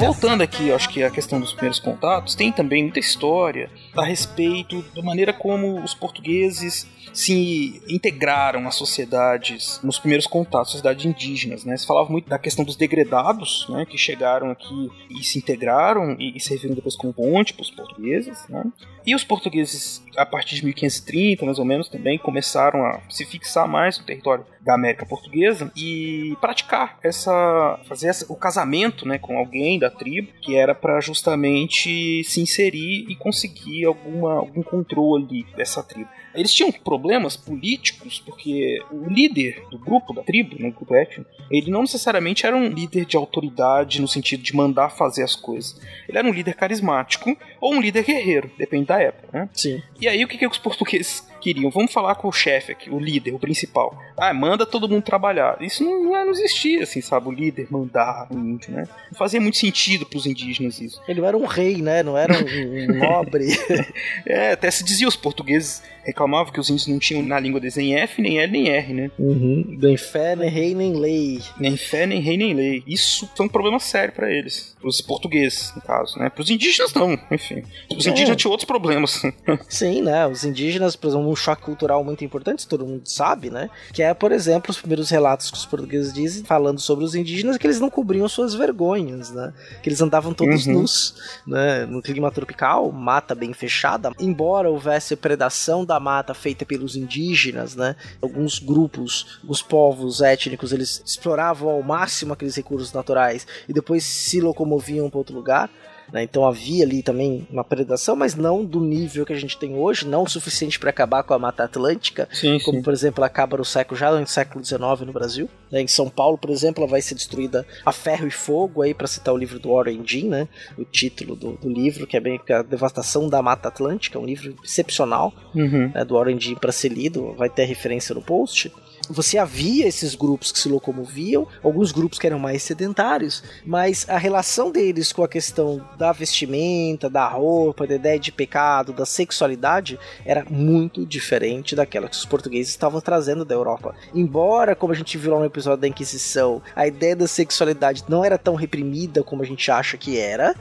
before. Voltando aqui, acho que a questão dos primeiros contatos, tem também muita história a respeito da maneira como os portugueses se integraram às sociedades nos primeiros contatos, sociedades indígenas, né? Se falava muito da questão dos degredados, né? Que chegaram aqui e se integraram e, e serviram depois como ponte para os portugueses, né? E os portugueses, a partir de 1530, mais ou menos, também começaram a se fixar mais no território da América Portuguesa e praticar essa, fazer essa, o casamento, né, com alguém da tribo que era para justamente se inserir e conseguir alguma, algum controle dessa tribo. Eles tinham problemas políticos porque o líder do grupo, da tribo, né, grupo étnico, ele não necessariamente era um líder de autoridade no sentido de mandar fazer as coisas. Ele era um líder carismático ou um líder guerreiro, depende da época, né? Sim. E aí o que, que os portugueses queriam? Vamos falar com o chefe aqui, o líder, o principal. Ah, manda todo mundo trabalhar. Isso não, não, não existia, assim, sabe? O líder mandar o índio, né? Não fazia muito sentido pros indígenas isso. Ele não era um rei, né? Não era um, um nobre. é, até se dizia, os portugueses reclamavam que os índios não tinham na língua deles nem F, nem L, nem R, né? Uhum. Nem fé, nem rei, nem lei. Nem fé, nem rei, nem lei. Isso foi um problema sério para eles. Pros portugueses, no caso, né? Pros indígenas, não, enfim. Os É. indígenas tinham outros problemas. Sim, né? Os indígenas, por exemplo, um choque cultural muito importante, todo mundo sabe, né? Que é, por exemplo, os primeiros relatos que os portugueses dizem, falando sobre os indígenas, que eles não cobriam suas vergonhas, né? Que eles andavam todos Uhum. nus, né? No clima tropical, mata bem fechada. Embora houvesse predação da mata feita pelos indígenas, né? Alguns grupos, os povos étnicos, eles exploravam ao máximo aqueles recursos naturais e depois se locomoviam para outro lugar. Né? Então havia ali também uma predação, mas não do nível que a gente tem hoje, não o suficiente para acabar com a Mata Atlântica, Sim, como sim. por exemplo acaba no século já no século XIX no Brasil. né? Em São Paulo, por exemplo, ela vai ser destruída a ferro e fogo aí para citar o livro do Warren Dean, né? O título do, do livro que é bem que a devastação da Mata Atlântica, um livro excepcional Uhum. né, do Warren Dean para ser lido, vai ter referência no post. Você havia esses grupos que se locomoviam, alguns grupos que eram mais sedentários, mas a relação deles com a questão da vestimenta, da roupa, da ideia de pecado, da sexualidade, era muito diferente daquela que os portugueses estavam trazendo da Europa. Embora, como a gente viu lá no episódio da Inquisição, a ideia da sexualidade não era tão reprimida como a gente acha que era,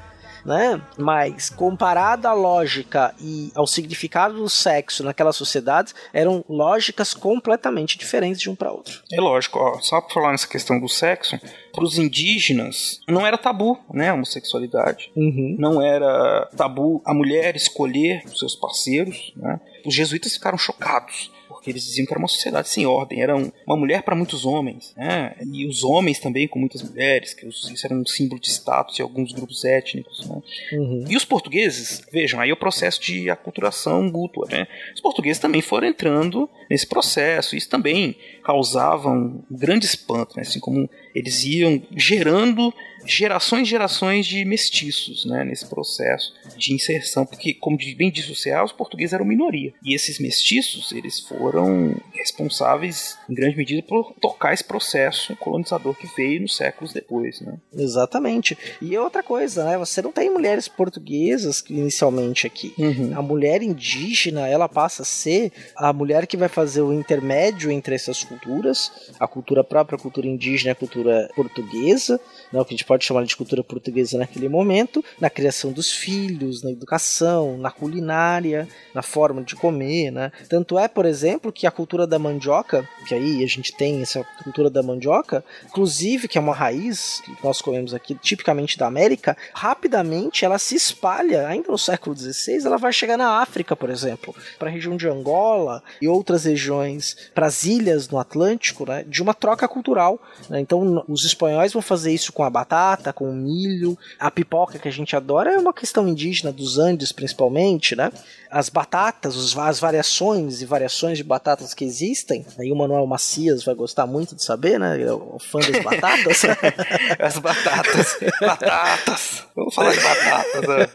né? Mas comparado à lógica e ao significado do sexo naquelas sociedades, eram lógicas completamente diferentes de um para outro. É lógico, ó, só pra falar nessa questão do sexo, pros indígenas não era tabu, né, a homossexualidade. Uhum. Não era tabu a mulher escolher os seus parceiros, né? Os jesuítas ficaram chocados. Porque eles diziam que era uma sociedade sem ordem, era um- uma mulher para muitos homens, né? e os homens também com muitas mulheres, que os- isso era um símbolo de status em alguns grupos étnicos. Né? Uhum. E os portugueses, vejam, aí é o processo de aculturação mútua, né? Os portugueses também foram entrando nesse processo, isso também causava um grande espanto, né? Assim como eles iam gerando gerações e gerações de mestiços, né? Nesse processo de inserção, porque, como bem disse o CA, os portugueses eram minoria. E esses mestiços, eles foram responsáveis, em grande medida, por tocar esse processo colonizador que veio nos séculos depois, né? Exatamente. E outra coisa, né? Você não tem mulheres portuguesas inicialmente aqui. Uhum. A mulher indígena, ela passa a ser a mulher que vai fazer o intermédio entre essas culturas, a cultura própria, a cultura indígena e a cultura portuguesa, né, o que a gente pode chamar de cultura portuguesa naquele momento, na criação dos filhos, na educação, na culinária, na forma de comer, né? Tanto é, por exemplo, que a cultura da mandioca, que aí a gente tem essa cultura da mandioca, inclusive que é uma raiz que nós comemos aqui tipicamente da América, rapidamente ela se espalha, ainda no século XVI, ela vai chegar na África, por exemplo, para a região de Angola e outras regiões, para as ilhas no Atlântico, né, de uma troca cultural. né? Então os espanhóis vão fazer isso com a batata, com o milho, a pipoca que a gente adora é uma questão indígena dos Andes principalmente, né? As batatas, as variações e variações de batatas que existem, aí o Manuel Macias vai gostar muito de saber, né? Ele é o fã das batatas. As batatas, batatas. Vamos falar de batatas. né?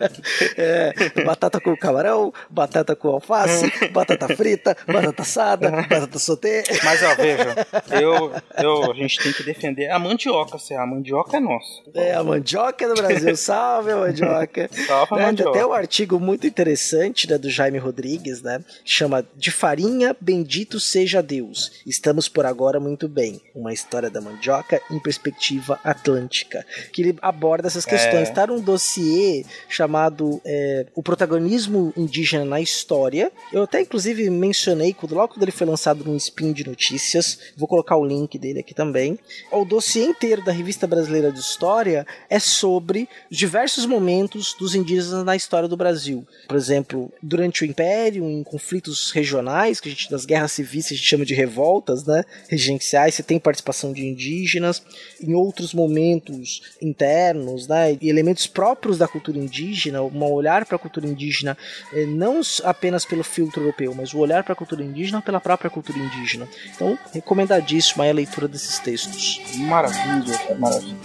É, batata com camarão, batata com alface, batata frita, batata assada, batata sauté. Mas ó, veja, eu, eu, a gente tem que defender a mandioca, se a mandioca é nossa. É, a mandioca do Brasil. Salve a mandioca. Salve a Né, mandioca. Tem até um artigo muito interessante né, do Jaime Rodrigues, né? Chama De Farinha, Bendito Seja Deus. Estamos por agora muito bem. Uma história da mandioca em perspectiva atlântica. Que ele aborda essas questões. É. Tá num dossiê chamado é, O Protagonismo Indígena na História. Eu até, inclusive, mencionei quando, logo quando ele foi lançado num spin de notícias. Vou colocar o link dele aqui também. O dossiê inteiro da Revista Brasileira de História é sobre diversos momentos dos indígenas na história do Brasil. Por exemplo, durante o Império, em conflitos regionais, que a gente das guerras civis a gente chama de revoltas, né, regenciais, você tem participação de indígenas. Em outros momentos internos, né, e elementos próprios da cultura indígena, um olhar para a cultura indígena eh, não apenas pelo filtro europeu, mas o olhar para a cultura indígena pela própria cultura indígena. Então, recomendadíssimo aí a leitura desses textos. Maravilha, maravilha.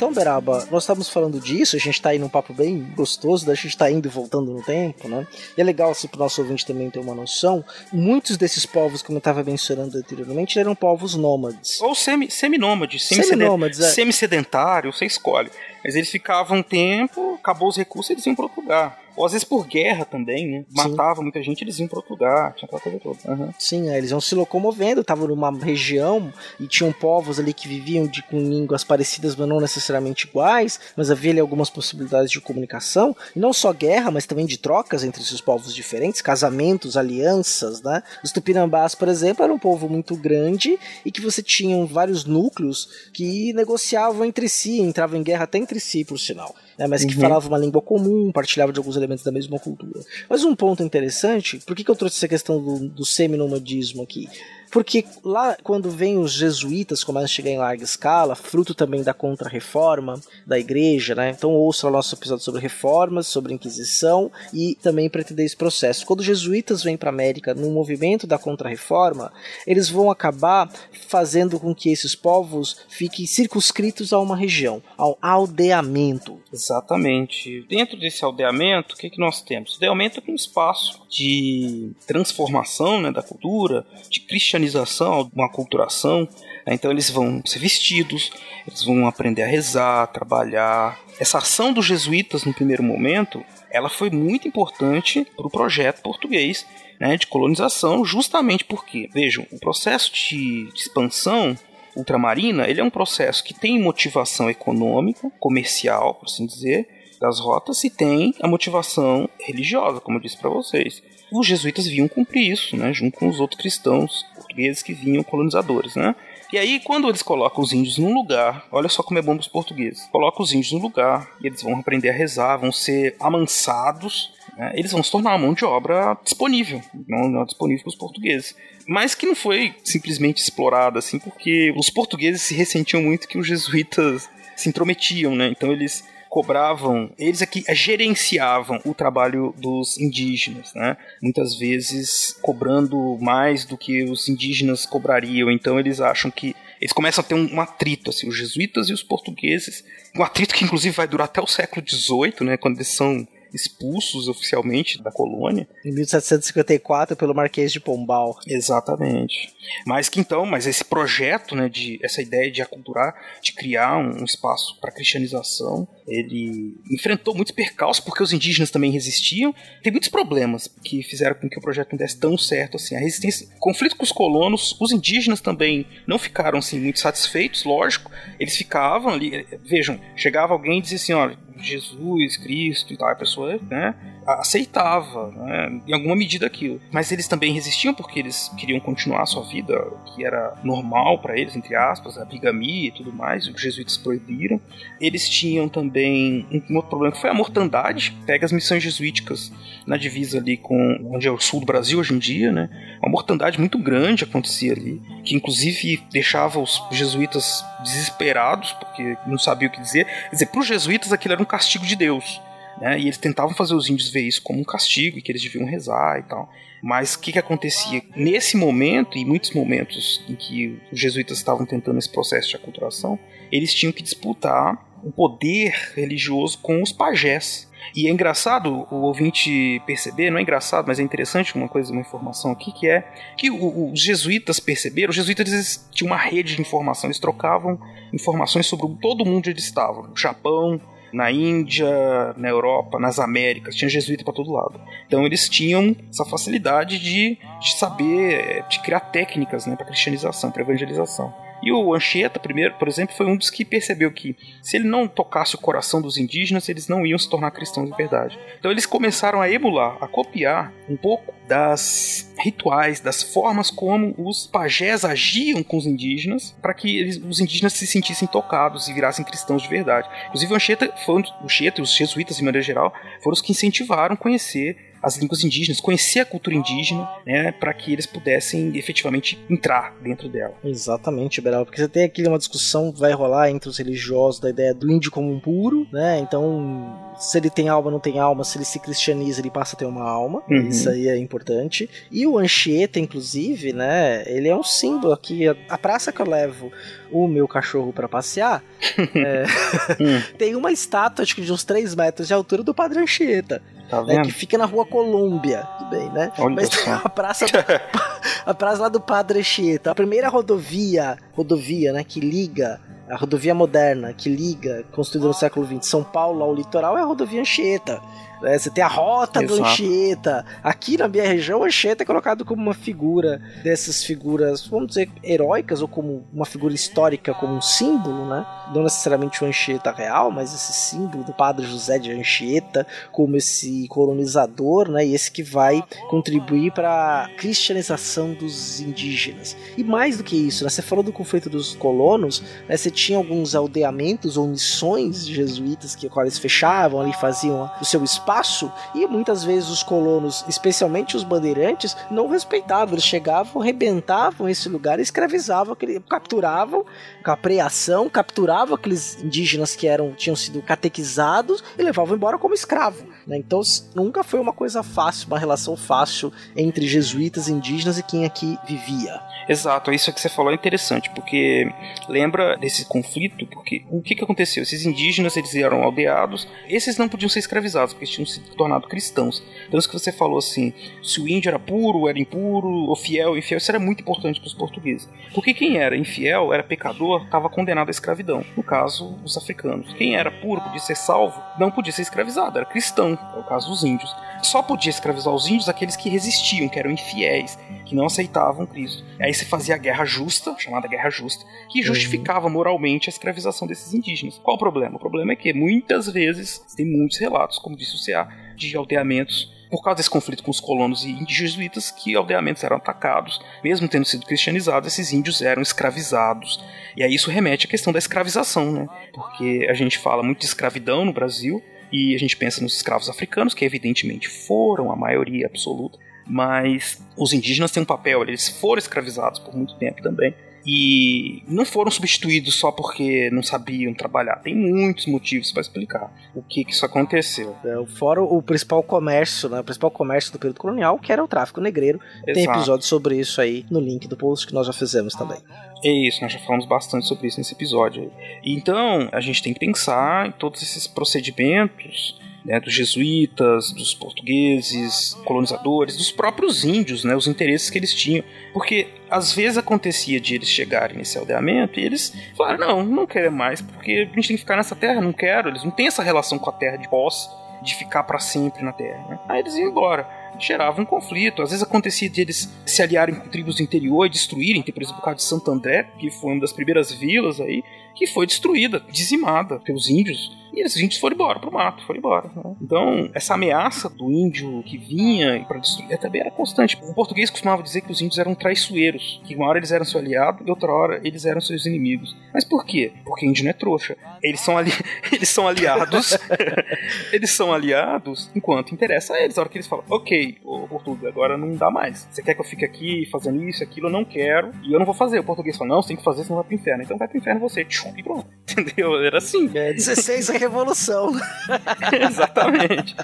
Então, Beraba, nós estamos falando disso, a gente tá aí num papo bem gostoso, da gente tá indo e voltando no tempo, né? E é legal, assim, pro nosso ouvinte também ter uma noção. Muitos desses povos, como eu estava mencionando anteriormente, eram povos nômades. Ou semi, seminômades, Seminômades, é. semi-sedentário, você escolhe. Mas eles ficavam um tempo, acabou os recursos, eles iam para outro lugar. Ou às vezes por guerra também, né? Matava muita gente, eles iam para outro lugar, tinha aquela coisa toda. Uhum. Sim, é, eles iam se locomovendo, estavam numa região e tinham povos ali que viviam de, com línguas parecidas, mas não necessariamente iguais, mas havia ali algumas possibilidades de comunicação, e não só guerra, mas também de trocas entre esses povos diferentes, casamentos, alianças, né? Os Tupinambás, por exemplo, era um povo muito grande e que você tinha vários núcleos que negociavam entre si, entravam em guerra até entre si, por sinal né, mas que Uhum. falava uma língua comum, partilhava de alguns elementos da mesma cultura. Mas um ponto interessante, por que, que eu trouxe essa questão do, do seminomadismo aqui? Porque lá, quando vem os jesuítas, começam a chegar em larga escala, fruto também da contra-reforma da igreja, né? Então ouça o nosso episódio sobre reformas, sobre Inquisição e também para entender esse processo. Quando os jesuítas vêm para a América no movimento da contra-reforma, eles vão acabar fazendo com que esses povos fiquem circunscritos a uma região, ao aldeamento. Exatamente. Dentro desse aldeamento, o que, que nós temos? O aldeamento é um espaço de transformação né, da cultura, de cristianização, uma culturação. Então eles vão ser vestidos, eles vão aprender a rezar, trabalhar. Essa ação dos jesuítas no primeiro momento, ela foi muito importante para o projeto português né, de colonização, justamente porque, vejam, o processo de, de expansão ultramarina, ele é um processo que tem motivação econômica, comercial, por assim dizer, das rotas e tem a motivação religiosa, como eu disse para vocês. Os jesuítas vinham cumprir isso, né, junto com os outros cristãos portugueses que vinham colonizadores, né? E aí, quando eles colocam os índios num lugar, olha só como é bom os portugueses. Colocam os índios no lugar e eles vão aprender a rezar, vão ser amansados, né? eles vão se tornar uma mão de obra disponível, não, não disponível para os portugueses. Mas que não foi simplesmente explorada assim, porque os portugueses se ressentiam muito que os jesuítas se intrometiam, né? Então eles cobravam, eles aqui gerenciavam o trabalho dos indígenas, né? Muitas vezes cobrando mais do que os indígenas cobrariam. Então eles acham que eles começam a ter um, um atrito, assim, os jesuítas e os portugueses, um atrito que inclusive vai durar até o século XVIII, né? Quando eles são expulsos oficialmente da colônia. Em 1754 pelo Marquês de Pombal. Exatamente. Mas que então, mas esse projeto, né, de essa ideia de aculturar, de criar um, um espaço para cristianização, ele enfrentou muitos percalços porque os indígenas também resistiam. Tem muitos problemas que fizeram com que o projeto não desse tão certo assim. A resistência, conflito com os colonos, os indígenas também não ficaram assim muito satisfeitos, lógico. Eles ficavam ali, vejam, chegava alguém e dizia assim, olha, Jesus, Cristo e tal, a pessoa, né, aceitava, né, em alguma medida aquilo. Mas eles também resistiam porque eles queriam continuar a sua vida, que era normal para eles, entre aspas, a bigamia e tudo mais, os jesuítas proibiram. Eles tinham também um outro problema que foi a mortandade. Pega as missões jesuíticas na divisa ali com onde é o sul do Brasil hoje em dia, né? Uma mortandade muito grande acontecia ali, que inclusive deixava os jesuítas desesperados porque não sabiam o que dizer. Quer dizer, para os jesuítas aquilo era um castigo de Deus. Né? E eles tentavam fazer os índios ver isso como um castigo e que eles deviam rezar e tal. Mas o que, que acontecia? Nesse momento, e muitos momentos em que os jesuítas estavam tentando esse processo de aculturação, eles tinham que disputar o poder religioso com os pajés. E é engraçado o ouvinte perceber, não é engraçado, mas é interessante uma coisa, uma informação aqui, que é que o, os jesuítas perceberam, os jesuítas tinham uma rede de informação, eles trocavam informações sobre todo o mundo onde eles estavam. No Japão, na Índia, na Europa, nas Américas, tinha jesuíta para todo lado. Então eles tinham essa facilidade de, de saber, de criar técnicas né, para cristianização, para evangelização. E o Anchieta, primeiro, por exemplo, foi um dos que percebeu que se ele não tocasse o coração dos indígenas, eles não iam se tornar cristãos de verdade. Então eles começaram a emular, a copiar um pouco das rituais, das formas como os pajés agiam com os indígenas, para que eles, os indígenas se sentissem tocados e virassem cristãos de verdade. Inclusive o Anchieta, foi o Anchieta e os jesuítas, de maneira geral, foram os que incentivaram conhecer as línguas indígenas, conhecer a cultura indígena, né, para que eles pudessem efetivamente entrar dentro dela. Exatamente, Beral, porque você tem aqui uma discussão vai rolar entre os religiosos da ideia do índio como um puro, né? Então, se ele tem alma, não tem alma, se ele se cristianiza, ele passa a ter uma alma. Uhum. Isso aí é importante. E o Anchieta, inclusive, né? Ele é um símbolo aqui. A, a praça que eu levo o meu cachorro para passear é, tem uma estátua, acho que de uns 3 metros de altura, do Padre Anchieta. Tá né, que fica na rua Colômbia, tudo bem, né? Olha Mas só. a praça, a praça lá do Padre Anchieta, a primeira rodovia, rodovia, né, que liga a rodovia moderna que liga, construída no século XX, São Paulo ao litoral é a rodovia Anchieta. né? Você tem a rota do Exato. Anchieta. Aqui na minha região, o Anchieta é colocado como uma figura dessas figuras, vamos dizer, heróicas, ou como uma figura histórica, como um símbolo, né? Não necessariamente o Anchieta real, mas esse símbolo do padre José de Anchieta, como esse colonizador, né? E esse que vai contribuir para a cristianização dos indígenas. E mais do que isso, né? Você falou do conflito dos colonos, né? Você tinha alguns aldeamentos ou missões jesuítas que eles fechavam ali, faziam o seu espaço, e muitas vezes os colonos, especialmente os bandeirantes, não respeitavam. Eles chegavam, arrebentavam esse lugar escravizavam, capturavam com a preação, capturavam aqueles indígenas que eram tinham sido catequizados e levavam embora como escravo. né? Então nunca foi uma coisa fácil, uma relação fácil entre jesuítas indígenas e quem aqui vivia. Exato, isso que você falou é interessante, porque lembra desse conflito, porque o que, que aconteceu? Esses indígenas, eles eram aldeados, esses não podiam ser escravizados, porque eles tinham se tornado cristãos. Então isso que você falou assim, se o índio era puro, era impuro, ou fiel, infiel, isso era muito importante para os portugueses. Porque quem era infiel, era pecador, estava condenado à escravidão. No caso, os africanos. Quem era puro, podia ser salvo, não podia ser escravizado, era cristão, é o caso dos índios. Só podia escravizar os índios aqueles que resistiam, que eram infiéis, que não aceitavam Cristo. Aí se fazia a guerra justa, chamada guerra justa, que justificava moralmente a escravização desses indígenas. Qual o problema? O problema é que muitas vezes, tem muitos relatos, como disse o CA, de aldeamentos por causa desse conflito com os colonos e jesuítas, que aldeamentos eram atacados, mesmo tendo sido cristianizados, esses índios eram escravizados. E aí isso remete à questão da escravização, né? Porque a gente fala muito de escravidão no Brasil, e a gente pensa nos escravos africanos, que evidentemente foram a maioria absoluta, mas os indígenas têm um papel, eles foram escravizados por muito tempo também. E não foram substituídos só porque não sabiam trabalhar. Tem muitos motivos para explicar o que, que isso aconteceu. É, Fora o principal comércio, né? O principal comércio do período colonial, que era o tráfico negreiro. Tem Exato. episódio sobre isso aí no link do post que nós já fizemos também. É isso, nós já falamos bastante sobre isso nesse episódio. aí. Então, a gente tem que pensar em todos esses procedimentos né, dos jesuítas, dos portugueses, colonizadores, dos próprios índios, né, os interesses que eles tinham. Porque às vezes acontecia de eles chegarem nesse aldeamento e eles falaram: não, não quero mais, porque a gente tem que ficar nessa terra, não quero. Eles não têm essa relação com a terra de posse, de ficar para sempre na terra. Né? Aí eles iam embora gerava um conflito. Às vezes acontecia de eles se aliarem com tribos do interior e destruírem. Tem, por exemplo, o caso de Santo André, que foi uma das primeiras vilas aí, que foi destruída, dizimada pelos índios. E esses índios foram embora pro mato, foram embora. né? Então, essa ameaça do índio que vinha para destruir também era constante. O português costumava dizer que os índios eram traiçoeiros, que uma hora eles eram seu aliado e outra hora eles eram seus inimigos. Mas por quê? Porque índio não é trouxa. Eles são, ali... eles são aliados, eles são aliados enquanto interessa a eles. A hora que eles falam, ok, ô português, agora não dá mais. Você quer que eu fique aqui fazendo isso, aquilo, eu não quero, e eu não vou fazer. O português fala, não, você tem que fazer, senão vai pro inferno. Então vai pro inferno você, tchum, e pronto. Entendeu? Era assim. É 16 a revolução. Exatamente.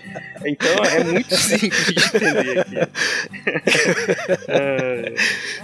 Então é muito simples de entender aqui.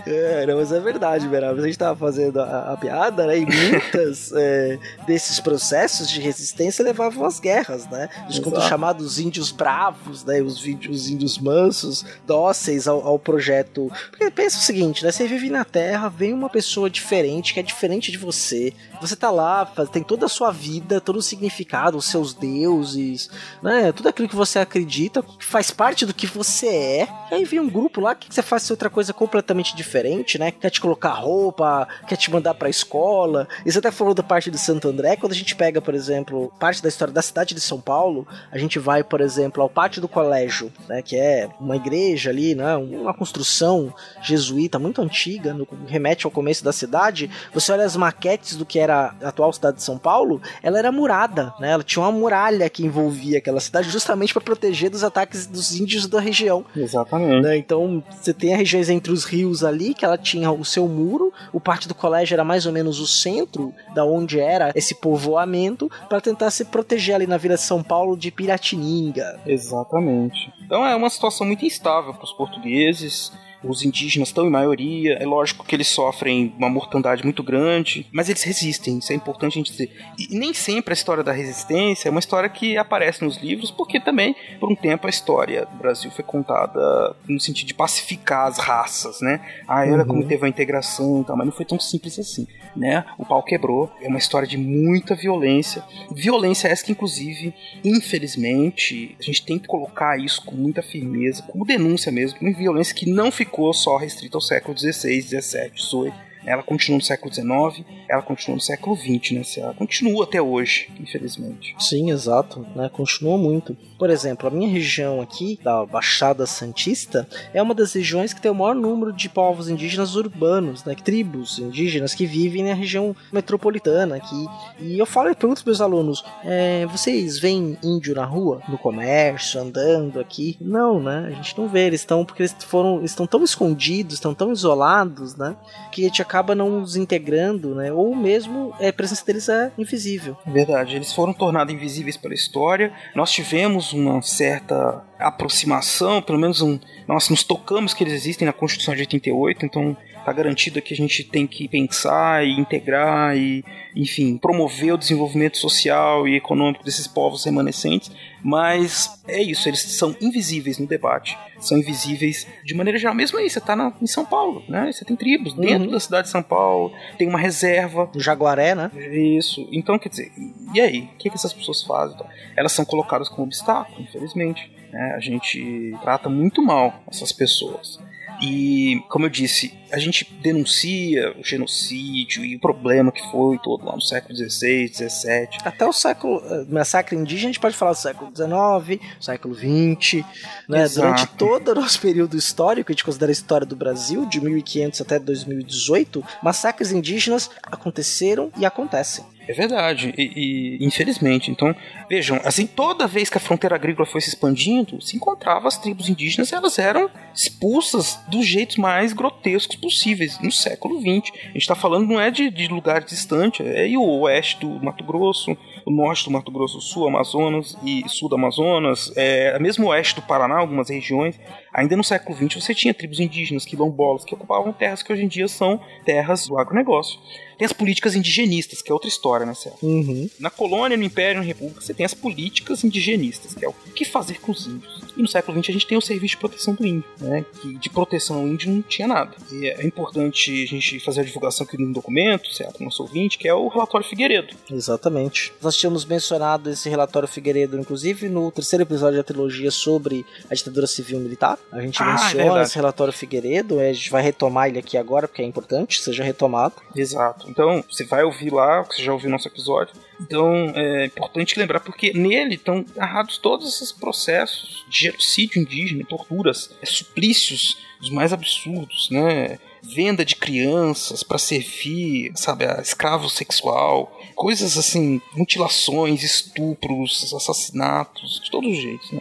É, não, mas é verdade, Beraba. A gente tava fazendo a, a piada, né? E muitas é, desses processos de resistência levavam às guerras, né? Os chamados índios bravos, né? Os, os índios mansos, dóceis ao, ao projeto. Porque pensa o seguinte, né? Você vive na Terra, vem uma pessoa diferente, que é diferente de você. Você tá lá, tem toda a sua vida, todo o significado, os seus deuses, né? Tudo aquilo que você acredita, que faz parte do que você é. E aí vem um grupo lá que você faz outra coisa completamente diferente, né? Quer te colocar roupa, quer te mandar pra escola. Você até falou da parte de Santo André, quando a gente pega, por exemplo, parte da história da cidade de São Paulo, a gente vai, por exemplo, ao pátio do colégio, né? Que é uma igreja ali, né? Uma construção jesuíta muito antiga, no, remete ao começo da cidade. Você olha as maquetes do que era a atual cidade de São Paulo, ela era murada, né? Ela tinha uma muralha que envolvia aquela cidade justamente para proteger dos ataques dos índios da região. Exatamente. Né? Então, você tem as regiões entre os rios ali, que ela tinha o seu muro, o parte do colégio era mais ou menos o centro da onde era esse povoamento, para tentar se proteger ali na Vila de São Paulo de Piratininga. Exatamente. Então é uma situação muito instável para os portugueses os indígenas estão em maioria. É lógico que eles sofrem uma mortandade muito grande, mas eles resistem. Isso é importante a gente dizer. E nem sempre a história da resistência é uma história que aparece nos livros, porque também, por um tempo, a história do Brasil foi contada no sentido de pacificar as raças, né? Ah, era uhum. como teve a integração e tal, mas não foi tão simples assim, né? O pau quebrou. É uma história de muita violência. Violência essa que, inclusive, infelizmente, a gente tem que colocar isso com muita firmeza, como denúncia mesmo, uma violência que não ficou só restrita ao século XVI, XVII, XVIII. Ela continua no século XIX, ela continua no século XX, né? Ela continua até hoje, infelizmente. Sim, exato, né? Continua muito. Por exemplo, a minha região aqui, da Baixada Santista, é uma das regiões que tem o maior número de povos indígenas urbanos, né? Tribos indígenas que vivem na região metropolitana aqui. E eu falo e pergunto para meus alunos: é, vocês veem índio na rua, no comércio, andando aqui? Não, né? A gente não vê. Eles estão porque eles foram, estão tão escondidos, estão tão isolados, né? Que a gente acaba não os integrando, né? Ou mesmo é, a presença deles é invisível. Verdade, eles foram tornados invisíveis pela história. Nós tivemos uma certa aproximação, pelo menos um, nós nos tocamos que eles existem na Constituição de 88, então tá garantido que a gente tem que pensar e integrar e, enfim, promover o desenvolvimento social e econômico desses povos remanescentes, mas é isso, eles são invisíveis no debate, são invisíveis de maneira geral. Mesmo aí, você tá na, em São Paulo, né? Você tem tribos dentro uhum. da cidade de São Paulo, tem uma reserva. Jaguaré, né? Isso. Então, quer dizer, e aí? O que, que essas pessoas fazem? Então, elas são colocadas como obstáculo, infelizmente. Né? A gente trata muito mal essas pessoas. E, como eu disse, a gente denuncia o genocídio e o problema que foi todo lá no século XVI, XVII. Até o século. Eh, massacre indígena, a gente pode falar do século XIX, século XX. Né? Durante todo o nosso período histórico, a gente considera a história do Brasil, de 1500 até 2018, massacres indígenas aconteceram e acontecem. É verdade, e, e, infelizmente. Então, vejam, assim, toda vez que a fronteira agrícola foi se expandindo, se encontrava as tribos indígenas, elas eram expulsas dos jeitos mais grotescos possíveis no século XX. A gente está falando não é de, de lugar distante, é o oeste do Mato Grosso, o norte do Mato Grosso do Sul, Amazonas e sul do Amazonas, é, mesmo oeste do Paraná, algumas regiões. Ainda no século XX você tinha tribos indígenas, quilombolas, que ocupavam terras que hoje em dia são terras do agronegócio. Tem as políticas indigenistas, que é outra história, né, Céu? Uhum. Na colônia, no Império, na República, você tem as políticas indigenistas, que é o que fazer com os índios. E no século XX a gente tem o serviço de proteção do índio, né? Que de proteção ao índio não tinha nada. E é importante a gente fazer a divulgação aqui no documento, certo? Nosso ouvinte, que é o relatório Figueiredo. Exatamente. Nós tínhamos mencionado esse relatório Figueiredo, inclusive, no terceiro episódio da trilogia sobre a ditadura civil militar. A gente ah, menciona é esse relatório Figueiredo, a gente vai retomar ele aqui agora, porque é importante que seja retomado. Exato. Então, você vai ouvir lá, você já ouviu nosso episódio. Então, é importante lembrar, porque nele estão narrados todos esses processos de genocídio indígena, torturas, é, suplícios os mais absurdos, né? Venda de crianças para servir, sabe, a escravo sexual, coisas assim, mutilações, estupros, assassinatos, de todos os jeitos, né?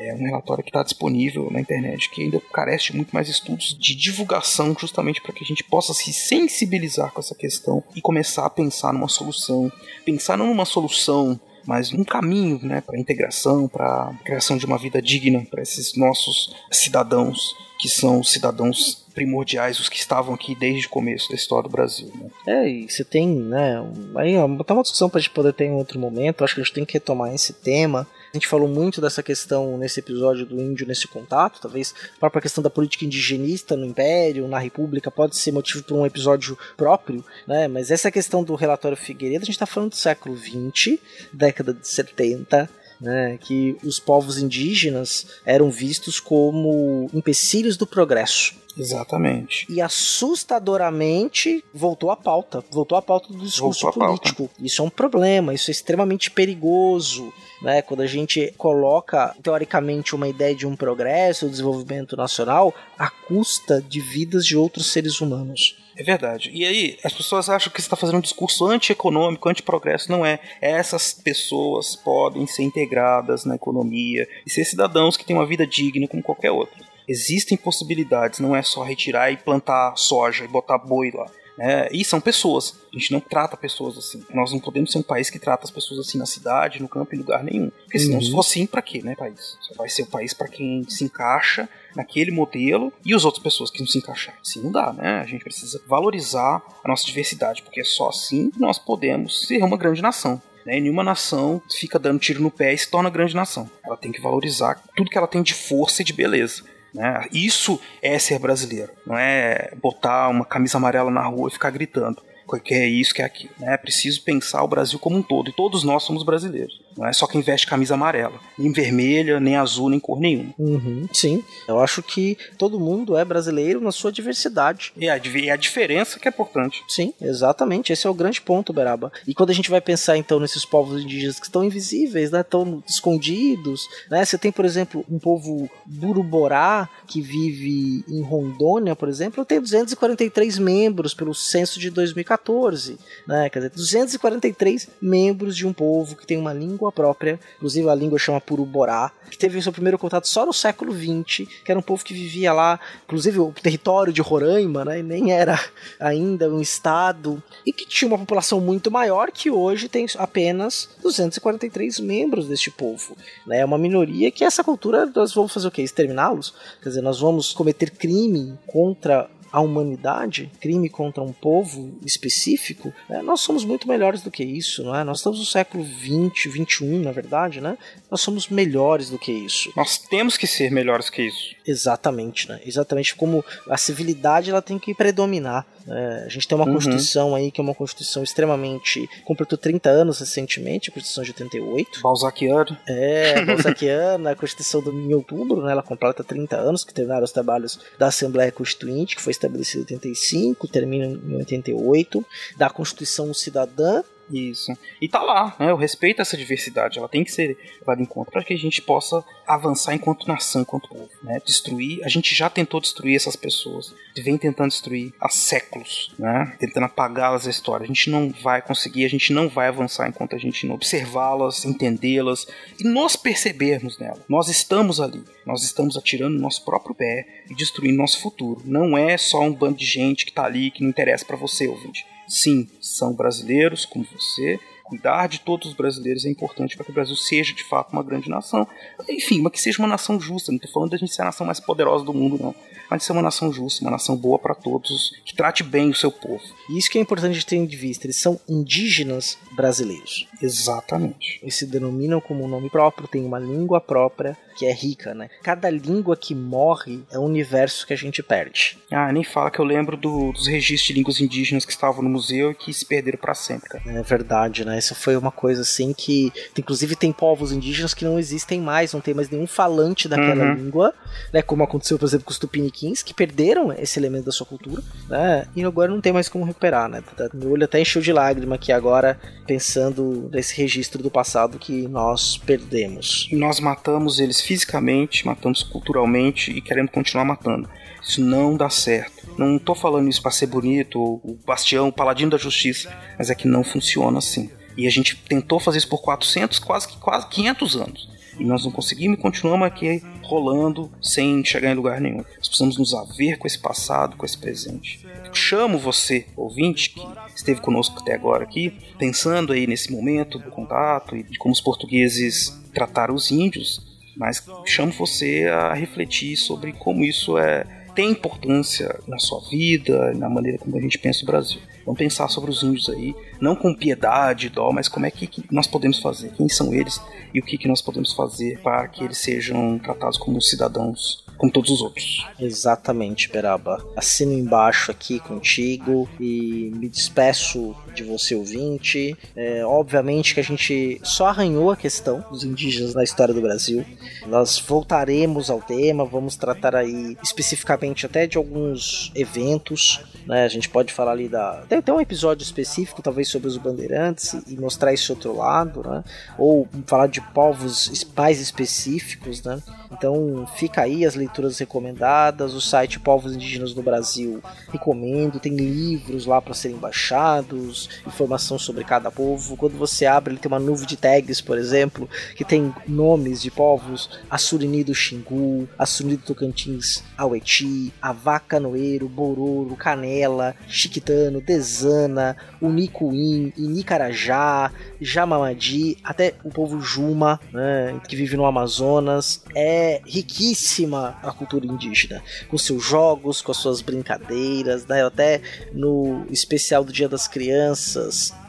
É um relatório que está disponível na internet, que ainda carece de muito mais estudos de divulgação, justamente para que a gente possa se sensibilizar com essa questão e começar a pensar numa solução. Pensar não numa solução mas num caminho né, para a integração, para a criação de uma vida digna para esses nossos cidadãos, que são os cidadãos primordiais, os que estavam aqui desde o começo da história do Brasil. Né? É, e você tem, né, aí ó, botar uma discussão para a gente poder ter em outro momento, acho que a gente tem que retomar esse tema, a gente falou muito dessa questão nesse episódio do índio nesse contato, talvez a própria questão da política indigenista no Império, na República, pode ser motivo para um episódio próprio, né? Mas essa questão do relatório Figueiredo, a gente está falando do século XX, década de 70, né, que os povos indígenas eram vistos como empecilhos do progresso. Exatamente. E assustadoramente voltou à pauta. Voltou à pauta do discurso político. Pauta. Isso é um problema, isso é extremamente perigoso né? Quando a gente coloca, teoricamente, uma ideia de um progresso, um desenvolvimento nacional, à custa de vidas de outros seres humanos. É verdade. E aí, as pessoas acham que você está fazendo um discurso anti-econômico, anti-progresso. Não é. Essas pessoas podem ser integradas na economia e ser cidadãos que têm uma vida digna como qualquer outro. Existem possibilidades, não é só retirar e plantar soja e botar boi lá. É, e são pessoas. A gente não trata pessoas assim. Nós não podemos ser um país que trata as pessoas assim na cidade, no campo, em lugar nenhum. Porque senão, Uhum. se for assim, pra quê, né, país? Só vai ser o país para quem se encaixa naquele modelo e as outras pessoas que não se encaixarem. Assim não dá, né? A gente precisa valorizar a nossa diversidade, porque é só assim que nós podemos ser uma grande nação. Né? Nenhuma nação fica dando tiro no pé e se torna grande nação. Ela tem que valorizar tudo que ela tem de força e de beleza. Né? Isso é ser brasileiro, não é botar uma camisa amarela na rua e ficar gritando que é isso, que é aquilo. Né? É preciso pensar o Brasil como um todo, e todos nós somos brasileiros. Não é só quem veste camisa amarela, nem vermelha, nem azul, nem cor nenhuma. Uhum, sim, eu acho que todo mundo é brasileiro na sua diversidade. E a, e a diferença que é importante. Sim, exatamente. Esse é o grande ponto, Beraba. E quando a gente vai pensar então nesses povos indígenas que estão invisíveis, né, estão escondidos, né? Você tem, por exemplo, um povo Buruborá que vive em Rondônia, por exemplo, tem 243 membros pelo censo de 2014, né? Quer dizer, 243 membros de um povo que tem uma língua própria, inclusive a língua chama Puruborá, que teve seu primeiro contato só no século XX, que era um povo que vivia lá, inclusive o território de Roraima, né? Nem era ainda um estado e que tinha uma população muito maior que hoje tem apenas 243 membros deste povo. Né? É uma minoria que essa cultura nós vamos fazer o quê? Exterminá-los? Quer dizer, nós vamos cometer crime contra a humanidade, crime contra um povo específico, né? nós somos muito melhores do que isso, não é? Nós estamos no século 20, 21, na verdade, né? Nós somos melhores do que isso. Nós temos que ser melhores que isso. Exatamente, né? Exatamente como a civilidade ela tem que predominar. É, a gente tem uma Uhum. Constituição aí que é uma Constituição extremamente. completou 30 anos recentemente, a Constituição de 88. Balzaciano. É, Balzaciana, a Constituição do, em outubro, né? Ela completa 30 anos, que terminaram os trabalhos da Assembleia Constituinte, que foi estabelecida em 85, termina em 88. Da Constituição Cidadã, Isso. E tá lá, né? Eu respeito essa diversidade, ela tem que ser levada em conta para que a gente possa avançar enquanto nação, enquanto povo, né? Destruir, a gente já tentou destruir essas pessoas, vem tentando destruir há séculos, né? Tentando apagá-las da história. A gente não vai conseguir, a gente não vai avançar enquanto a gente não observá-las, entendê-las e nós percebermos nela. Nós estamos ali, nós estamos atirando no nosso próprio pé e destruindo nosso futuro. Não é só um bando de gente que tá ali que não interessa para você, ouvinte. Sim, são brasileiros como você. Cuidar de todos os brasileiros é importante para que o Brasil seja de fato uma grande nação. Enfim, mas que seja uma nação justa. Não estou falando da gente ser a nação mais poderosa do mundo, não. Mas de ser uma nação justa, uma nação boa para todos, que trate bem o seu povo. e isso que é importante de ter em vista, eles são indígenas brasileiros. Exatamente. Eles se denominam como um nome próprio, tem uma língua própria que é rica, né? Cada língua que morre é um universo que a gente perde. Ah, nem fala que eu lembro do- dos registros de línguas indígenas que estavam no museu e que se perderam para sempre, cara. É verdade, né? Isso foi uma coisa assim que. Inclusive, tem povos indígenas que não existem mais, não tem mais nenhum falante daquela Uhum. língua, né? Como aconteceu, por exemplo, com os tupiniquins, que perderam esse elemento da sua cultura, né? E agora não tem mais como recuperar, né? Tá- Meu olho até encheu de lágrima aqui agora, pensando nesse registro do passado que nós perdemos. Nós matamos eles fisicamente, matamos culturalmente e queremos continuar matando. Isso não dá certo. Não tô falando isso para ser bonito, o bastião, o paladino da justiça, mas é que não funciona assim. E a gente tentou fazer isso por 400, quase quase 500 anos. E nós não conseguimos e continuamos aqui rolando sem chegar em lugar nenhum. Nós precisamos nos haver com esse passado, com esse presente. Chamo você, ouvinte, que esteve conosco até agora aqui, pensando aí nesse momento do contato e de como os portugueses trataram os índios, mas chamo você a refletir sobre como isso é tem importância na sua vida, na maneira como a gente pensa o Brasil. Vamos pensar sobre os índios aí, não com piedade, dó, mas como é que, que nós podemos fazer, quem são eles e o que, que nós podemos fazer para que eles sejam tratados como cidadãos, como todos os outros. Exatamente, Beraba. Assino embaixo aqui contigo e me despeço de você, ouvinte. É, obviamente que a gente só arranhou a questão dos indígenas na história do Brasil. Nós voltaremos ao tema, vamos tratar aí especificamente até de alguns eventos. Né? A gente pode falar ali da, até ter um episódio específico, talvez sobre os bandeirantes e mostrar esse outro lado, né? Ou falar de povos mais específicos, né? Então fica aí as leituras recomendadas, o site Povos Indígenas do Brasil recomendo, tem livros lá para serem baixados, informação sobre cada povo. Quando você abre, ele tem uma nuvem de tags, por exemplo, que tem nomes de povos: Assurini do Xingu, Assurini do Tocantins, Aueti, Avaca Noeiro, Bororo, Canela, Chiquitano, Desana, Unicuim, Inicarajá, Jamamadi, até o povo Juma, né, que vive no Amazonas. É riquíssima a cultura indígena, com seus jogos, com as suas brincadeiras, né? Até no especial do Dia das Crianças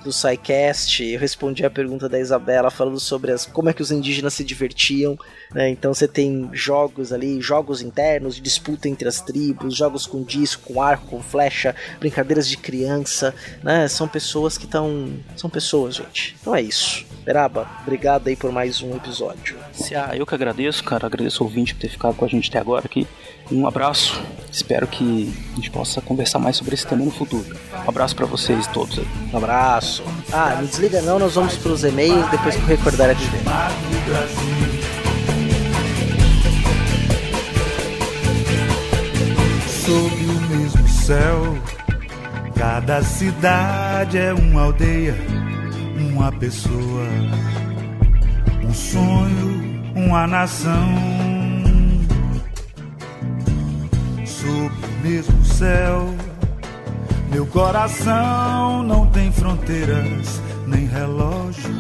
do SciCast, eu respondi a pergunta da Isabela falando sobre as, como é que os indígenas se divertiam. Né? Então você tem jogos ali, jogos internos, disputa entre as tribos, jogos com disco, com arco, com flecha, brincadeiras de criança. Né? São pessoas que estão. São pessoas, gente. Então é isso. Beraba, obrigado aí por mais um episódio. Se, ah, eu que agradeço, cara. Agradeço o ouvinte por ter ficado com a gente até agora aqui. Um abraço. Espero que a gente possa conversar mais sobre esse tema no futuro. Um abraço para vocês todos aí. Um abraço. Ah, não desliga não, nós vamos pros e-mails depois que eu recordar a dizer. Sob o mesmo céu, cada cidade é uma aldeia, uma pessoa, um sonho, uma nação. O mesmo céu, meu coração não tem fronteiras, nem relógio,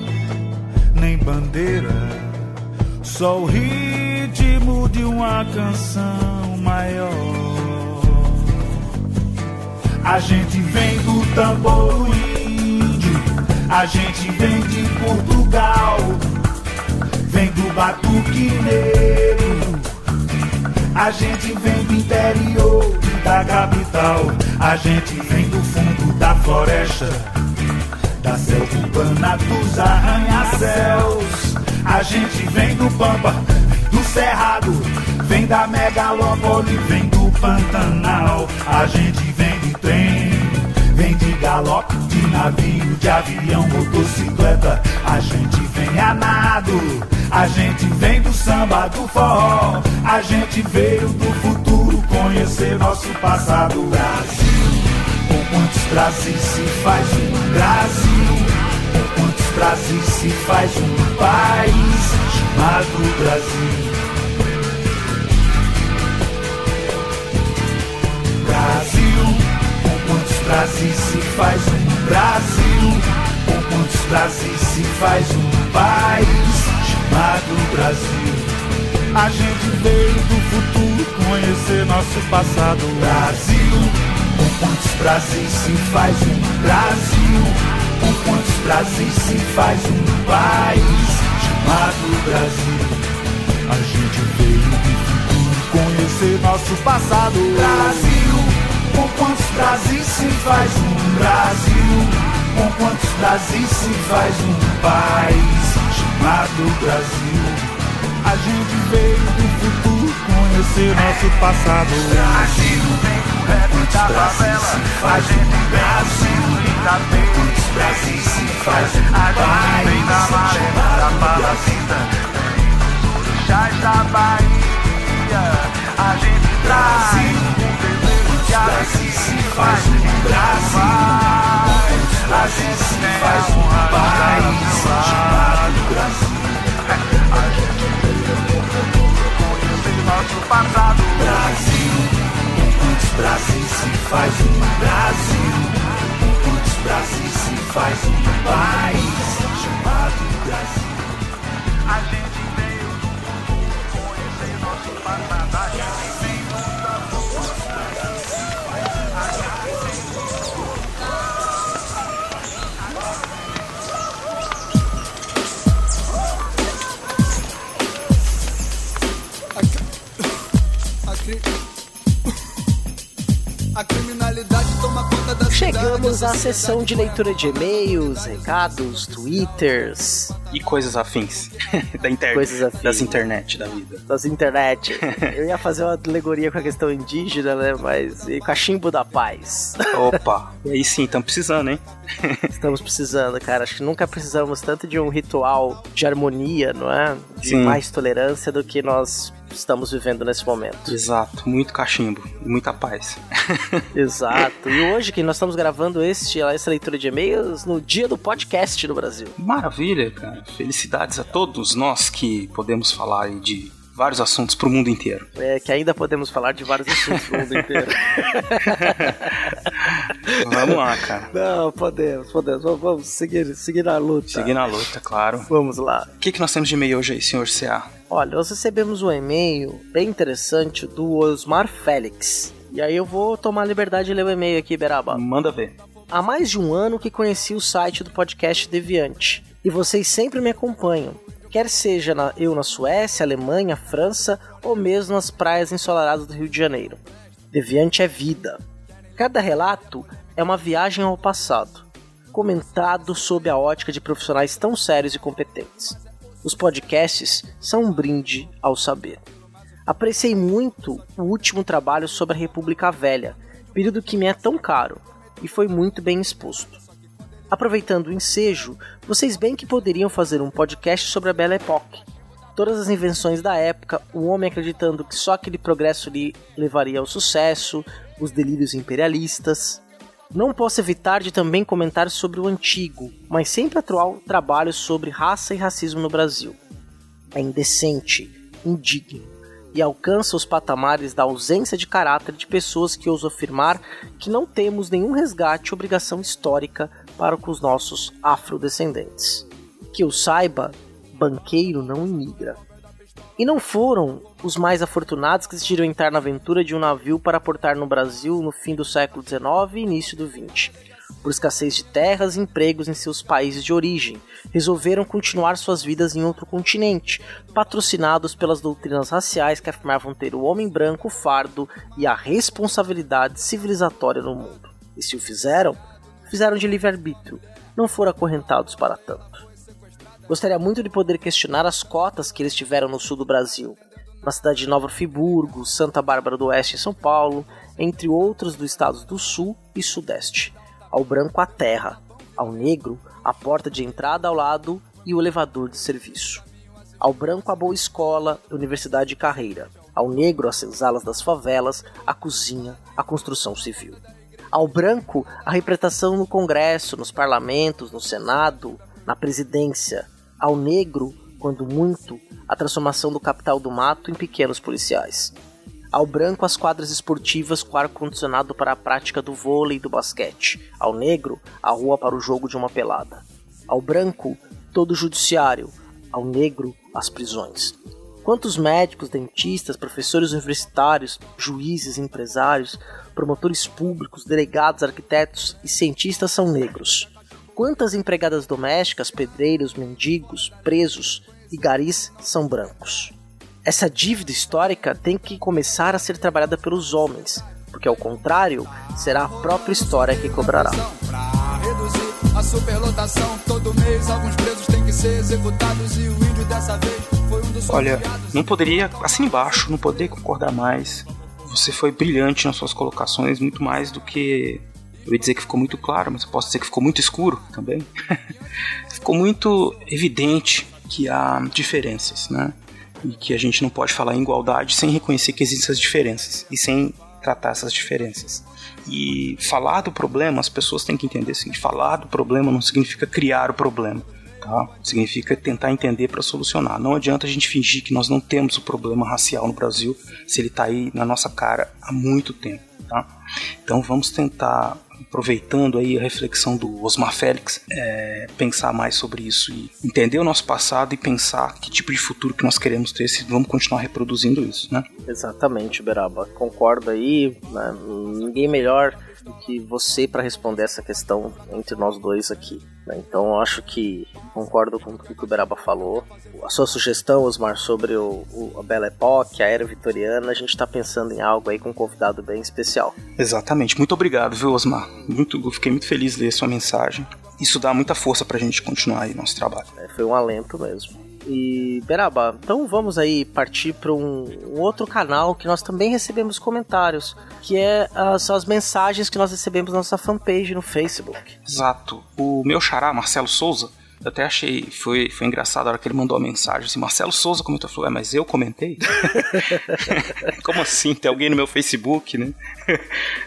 nem bandeira, só o ritmo de uma canção maior. A gente vem do tambor índio, a gente vem de Portugal, vem do batuque negro, a gente vem do interior da capital, a gente vem do fundo da floresta, da selva urbana dos arranha-céus, a gente vem do pampa, do cerrado, vem da megalópole, vem do Pantanal, a gente vem de trem, vem de galope, de navio, de avião, motocicleta. A gente vem a nado, a gente vem do samba, do forró. A gente veio do futuro conhecer nosso passado. Brasil, com quantos Brasis se faz um Brasil? Com quantos Brasis se faz um país chamado Brasil? Brasil, Brasis se faz um Brasil? Com quantos Brasis se faz um país chamado Brasil? A gente veio do futuro conhecer nosso passado. Brasil, com quantos Brasis se faz um Brasil? Com quantos Brasis se faz um país chamado Brasil? A gente veio do futuro conhecer nosso passado. Brasil, com quantos Brasis se faz um Brasil? Com quantos Brasis se faz um país chamado Brasil? A gente veio do futuro conhecer nosso passado. Brasil, com quantos Brasis se faz um Brasil? Com quantos Brasis se faz um país chamado Brasil? orixás da Bahia. A gente Brasil, traz quantos Brasis se faz um Brasil? A gente se faz um país chamado Brasil. nosso passado. Brasil, quantos Brasis se faz um Brasil? Quantos Brasis se faz um país chamado Brasil? A gente veio do futuro conhecer nosso passado. Temos a sessão de leitura de e-mails, recados, twitters. E coisas afins. da internet. Coisas afins. Das internet da vida. Das internet. Eu ia fazer uma alegoria com a questão indígena, né? Mas. E cachimbo da paz. Opa! e aí sim, estamos precisando, hein? Estamos precisando, cara. Acho que nunca precisamos tanto de um ritual de harmonia, não é? De Sim. mais tolerância do que nós estamos vivendo nesse momento. Exato, muito cachimbo e muita paz. Exato. E hoje que nós estamos gravando este, essa leitura de e-mails no dia do podcast no Brasil. Maravilha, cara. Felicidades a todos nós que podemos falar aí de vários assuntos pro mundo inteiro. É, que ainda podemos falar de vários assuntos no mundo inteiro. Vamos lá, cara. Não, podemos, podemos. Vamos, vamos seguir, seguir na luta. Seguir na luta, claro. Vamos lá. O que, que nós temos de e-mail hoje aí, senhor CA? Olha, nós recebemos um e-mail bem interessante do Osmar Félix. E aí eu vou tomar a liberdade de ler o e-mail aqui, Beraba. Manda ver. Há mais de um ano que conheci o site do podcast Deviante. E vocês sempre me acompanham. Quer seja na- eu na Suécia, Alemanha, França ou mesmo nas praias ensolaradas do Rio de Janeiro. Deviante é vida. Cada relato é uma viagem ao passado, comentado sob a ótica de profissionais tão sérios e competentes. Os podcasts são um brinde ao saber. Apreciei muito o último trabalho sobre a República Velha, período que me é tão caro, e foi muito bem exposto. Aproveitando o ensejo, vocês bem que poderiam fazer um podcast sobre a Belle Époque. Todas as invenções da época, o homem acreditando que só aquele progresso lhe levaria ao sucesso, os delírios imperialistas. Não posso evitar de também comentar sobre o antigo, mas sempre atual trabalho sobre raça e racismo no Brasil. É indecente, indigno e alcança os patamares da ausência de caráter de pessoas que ousam afirmar que não temos nenhum resgate ou obrigação histórica para com os nossos afrodescendentes. Que eu saiba, banqueiro não imigra. E não foram os mais afortunados que decidiram entrar na aventura de um navio para aportar no Brasil no fim do século XIX e início do XX. Por escassez de terras e empregos em seus países de origem, resolveram continuar suas vidas em outro continente, patrocinados pelas doutrinas raciais que afirmavam ter o homem branco, o fardo e a responsabilidade civilizatória no mundo. E se o fizeram, fizeram de livre-arbítrio, não foram acorrentados para tanto. Gostaria muito de poder questionar as cotas que eles tiveram no sul do Brasil, na cidade de Nova Friburgo, Santa Bárbara do Oeste em São Paulo, entre outros dos estados do sul e sudeste. Ao branco a terra, ao negro a porta de entrada ao lado e o elevador de serviço. Ao branco a boa escola, universidade e carreira. Ao negro as senzalas das favelas, a cozinha, a construção civil. Ao branco a representação no Congresso, nos parlamentos, no Senado, na presidência. Ao negro, quando muito, a transformação do capital do mato em pequenos policiais. Ao branco, as quadras esportivas com ar-condicionado para a prática do vôlei e do basquete. Ao negro, a rua para o jogo de uma pelada. Ao branco, todo o judiciário. Ao negro, as prisões. Quantos médicos, dentistas, professores universitários, juízes, empresários, promotores públicos, delegados, arquitetos e cientistas são negros? Quantas empregadas domésticas, pedreiros, mendigos, presos e garis são brancos? Essa dívida histórica tem que começar a ser trabalhada pelos homens, porque ao contrário, será a própria história que cobrará. A superlotação, todo mês alguns presos têm que ser executados e o índio dessa vez Olha, não poderia, assim embaixo, não poderia concordar mais. Você foi brilhante nas suas colocações, muito mais do que. Eu ia dizer que ficou muito claro, mas eu posso dizer que ficou muito escuro também. ficou muito evidente que há diferenças, né? E que a gente não pode falar em igualdade sem reconhecer que existem essas diferenças e sem tratar essas diferenças. E falar do problema, as pessoas têm que entender seguinte: falar do problema não significa criar o problema. Tá? Significa tentar entender para solucionar. Não adianta a gente fingir que nós não temos o problema racial no Brasil se ele está aí na nossa cara há muito tempo. Tá? Então vamos tentar, aproveitando aí a reflexão do Osmar Félix, é, pensar mais sobre isso e entender o nosso passado e pensar que tipo de futuro que nós queremos ter se vamos continuar reproduzindo isso, né? Exatamente, Beraba. Concordo aí. né? Ninguém melhor do que você para responder essa questão entre nós dois aqui. né? Então eu acho que concordo com o que o Beraba falou. A sua sugestão, Osmar, sobre o, o a Belle Époque, a era vitoriana, a gente está pensando em algo aí com um convidado bem especial. Exatamente. Muito obrigado, viu, Osmar? Muito, eu fiquei muito feliz de ler sua mensagem. Isso dá muita força pra gente continuar aí nosso trabalho. É, foi um alento mesmo. E Beraba, então vamos aí partir para um, um, outro canal que nós também recebemos comentários, que é as, as mensagens que nós recebemos na nossa fanpage no Facebook. Exato. O meu xará, Marcelo Souza, eu até achei, foi, foi engraçado a hora que ele mandou a mensagem. Assim, Marcelo Souza comentou, falou, é, mas eu comentei? Como assim? Tem alguém no meu Facebook, né?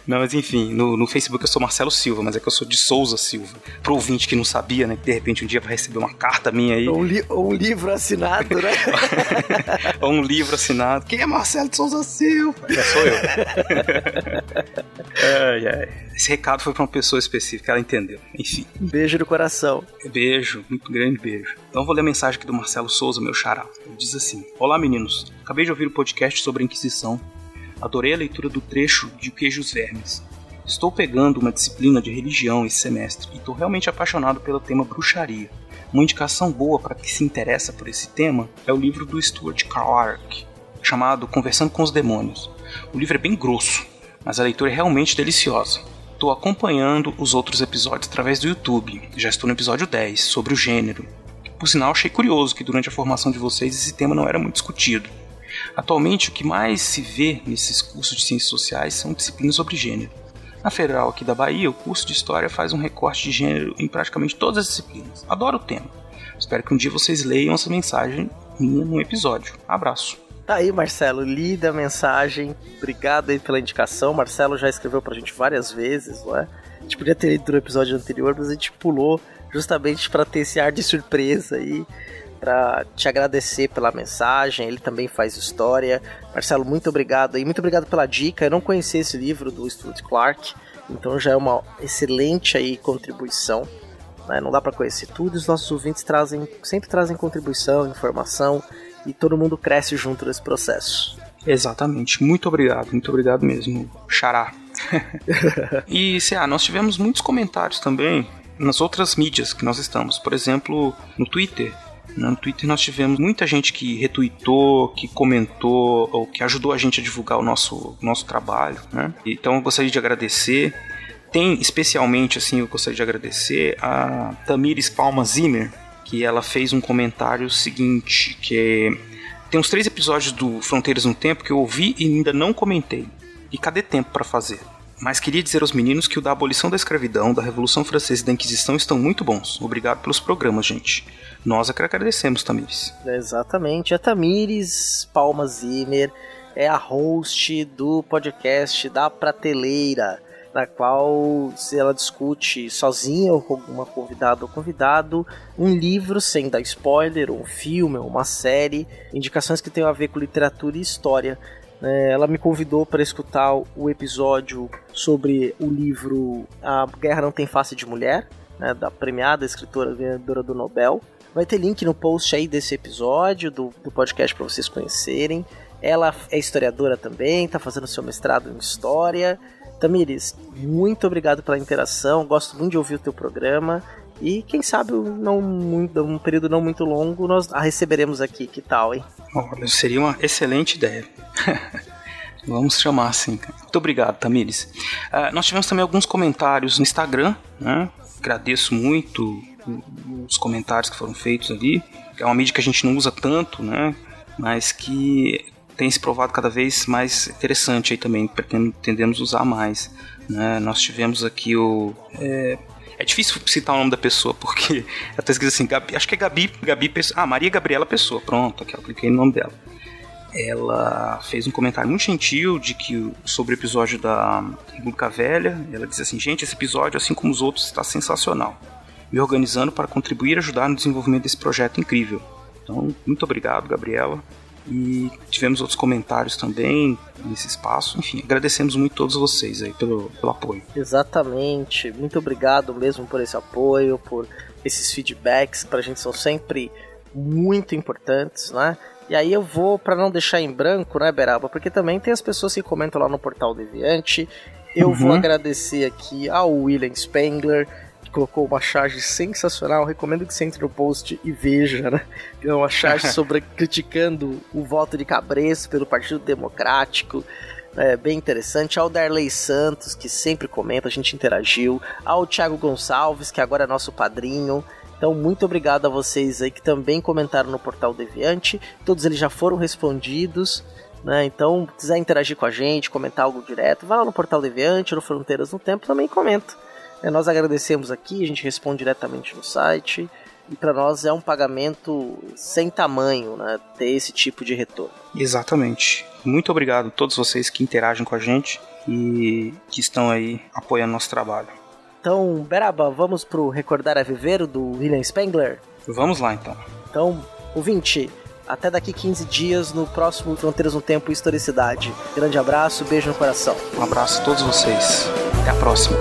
não, mas enfim, no, no Facebook eu sou Marcelo Silva, mas é que eu sou de Souza Silva. Pro ouvinte que não sabia, né? Que de repente um dia vai receber uma carta minha aí. Ou um, li um livro assinado, né? Ou um livro assinado. Quem é Marcelo de Souza Silva? É, sou eu. ai, ai. Esse recado foi pra uma pessoa específica, ela entendeu. Enfim. Beijo no coração. Beijo, muito grande beijo. Então vou ler a mensagem aqui do Marcelo Souza, meu xará. Ele diz assim: Olá meninos, acabei de ouvir o podcast sobre a Inquisição Adorei a leitura do trecho de Queijos Vermes. Estou pegando uma disciplina de religião esse semestre e estou realmente apaixonado pelo tema bruxaria. Uma indicação boa para quem se interessa por esse tema é o livro do Stuart Clarke, chamado Conversando com os Demônios. O livro é bem grosso, mas a leitura é realmente deliciosa. Estou acompanhando os outros episódios através do YouTube. Já estou no episódio 10, sobre o gênero. Por sinal, achei curioso que durante a formação de vocês esse tema não era muito discutido. Atualmente, o que mais se vê nesses cursos de ciências sociais são disciplinas sobre gênero. Na Federal aqui da Bahia, o curso de História faz um recorte de gênero em praticamente todas as disciplinas. Adoro o tema. Espero que um dia vocês leiam essa mensagem minha num episódio. Abraço. Tá aí, Marcelo, lida a mensagem. Obrigado aí pela indicação. Marcelo já escreveu pra gente várias vezes, não é? A gente podia ter lido no episódio anterior, mas a gente pulou justamente para ter esse ar de surpresa aí para te agradecer pela mensagem. Ele também faz história. Marcelo, muito obrigado e muito obrigado pela dica. Eu não conhecia esse livro do Stuart Clark, então já é uma excelente aí contribuição. Né? Não dá para conhecer tudo. Os nossos ouvintes trazem, sempre trazem contribuição, informação e todo mundo cresce junto nesse processo. Exatamente. Muito obrigado, muito obrigado mesmo, Xará. e, CA, nós tivemos muitos comentários também nas outras mídias que nós estamos. Por exemplo, no Twitter, no Twitter nós tivemos muita gente que retweetou, que comentou ou que ajudou a gente a divulgar o nosso, nosso trabalho, né? Então eu gostaria de agradecer. Tem especialmente, assim, eu gostaria de agradecer a Tamires Palma Zimmer, que ela fez um comentário seguinte, que é, tem uns três episódios do Fronteiras no Tempo que eu ouvi e ainda não comentei. E cadê tempo para fazer? Mas queria dizer aos meninos que o da abolição da escravidão, da Revolução Francesa e da Inquisição estão muito bons. Obrigado pelos programas, gente. Nós é agradecemos, Tamires. Exatamente. A Tamires Palma Zimmer é a host do podcast da Prateleira, na qual ela discute sozinha ou com alguma convidada ou convidado um livro sem dar spoiler, um filme, uma série, indicações que tenham a ver com literatura e história. É, ela me convidou para escutar o episódio sobre o livro A Guerra Não Tem Face de Mulher, né, da premiada escritora ganhadora do Nobel. Vai ter link no post aí desse episódio do, do podcast para vocês conhecerem. Ela é historiadora também, está fazendo seu mestrado em História. Tamires, muito obrigado pela interação, gosto muito de ouvir o teu programa. E quem sabe, não muito, um período não muito longo, nós a receberemos aqui. Que tal, hein? Olha, seria uma excelente ideia. Vamos chamar assim. Muito obrigado, Tamires. Uh, nós tivemos também alguns comentários no Instagram, né? Agradeço muito os comentários que foram feitos ali. É uma mídia que a gente não usa tanto, né? Mas que tem se provado cada vez mais interessante aí também, pretendemos usar mais. Né? Nós tivemos aqui o. É, é difícil citar o nome da pessoa, porque tá escrito assim, Gabi, acho que é Gabi, Gabi Pessoa. Ah, Maria Gabriela Pessoa, pronto, aqui eu cliquei no nome dela. Ela fez um comentário muito gentil de que sobre o episódio da República Velha. Ela disse assim: gente, esse episódio, assim como os outros, está sensacional. Me organizando para contribuir e ajudar no desenvolvimento desse projeto incrível. Então, muito obrigado, Gabriela. E tivemos outros comentários também nesse espaço. Enfim, agradecemos muito a todos vocês aí pelo, pelo apoio. Exatamente. Muito obrigado mesmo por esse apoio, por esses feedbacks que pra gente são sempre muito importantes, né? E aí eu vou, para não deixar em branco, né, Beraba? Porque também tem as pessoas que comentam lá no Portal Deviante. Eu uhum. vou agradecer aqui ao William Spengler, colocou uma charge sensacional. Recomendo que você entre no post e veja, né? É uma charge sobre criticando o voto de Cabresto pelo Partido Democrático. É bem interessante. Ao Darley Santos, que sempre comenta, a gente interagiu. Ao Thiago Gonçalves, que agora é nosso padrinho. Então, muito obrigado a vocês aí que também comentaram no Portal Deviante. Todos eles já foram respondidos. Né? Então, se quiser interagir com a gente, comentar algo direto, vai lá no Portal Deviante, no Fronteiras no Tempo, também comenta. É, nós agradecemos aqui, a gente responde diretamente no site. E para nós é um pagamento sem tamanho, né? Ter esse tipo de retorno. Exatamente. Muito obrigado a todos vocês que interagem com a gente e que estão aí apoiando nosso trabalho. Então, Beraba, vamos pro Recordar a Viver do William Spengler? Vamos lá então. Então, ouvinte, até daqui 15 dias no próximo Fronteiras no Tempo e Historicidade. Grande abraço, beijo no coração. Um abraço a todos vocês. Até a próxima.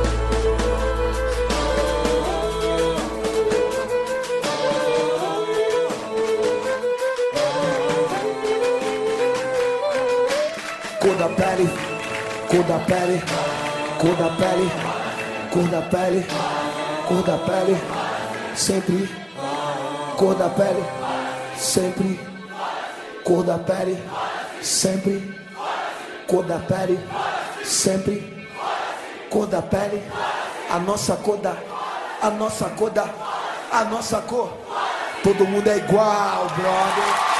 Cor da pele, cor da pele, cor da pele, cor da pele, cor da pele, sempre, cor da pele, sempre, cor da pele, sempre, cor da pele, sempre, cor da pele, a nossa cor da, a nossa cor da, a nossa cor, todo mundo é igual, brother.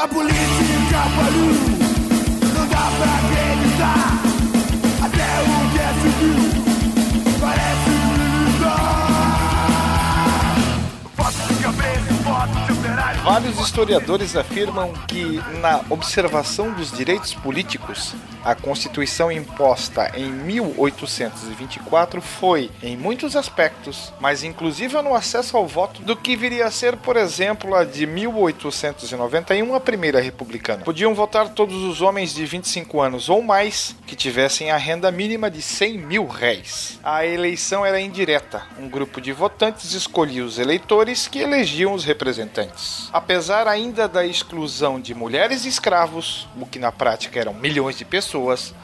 A política faliu, não dá pra acreditar. Até o que é civil parece militar. Foto de cabeça, foto de operário. Vários historiadores afirmam que, na observação dos direitos políticos, a Constituição imposta em 1824 foi, em muitos aspectos, mais inclusiva no acesso ao voto do que viria a ser, por exemplo, a de 1891, a primeira republicana. Podiam votar todos os homens de 25 anos ou mais que tivessem a renda mínima de 100 mil réis. A eleição era indireta. Um grupo de votantes escolhia os eleitores que elegiam os representantes. Apesar ainda da exclusão de mulheres e escravos, o que na prática eram milhões de pessoas,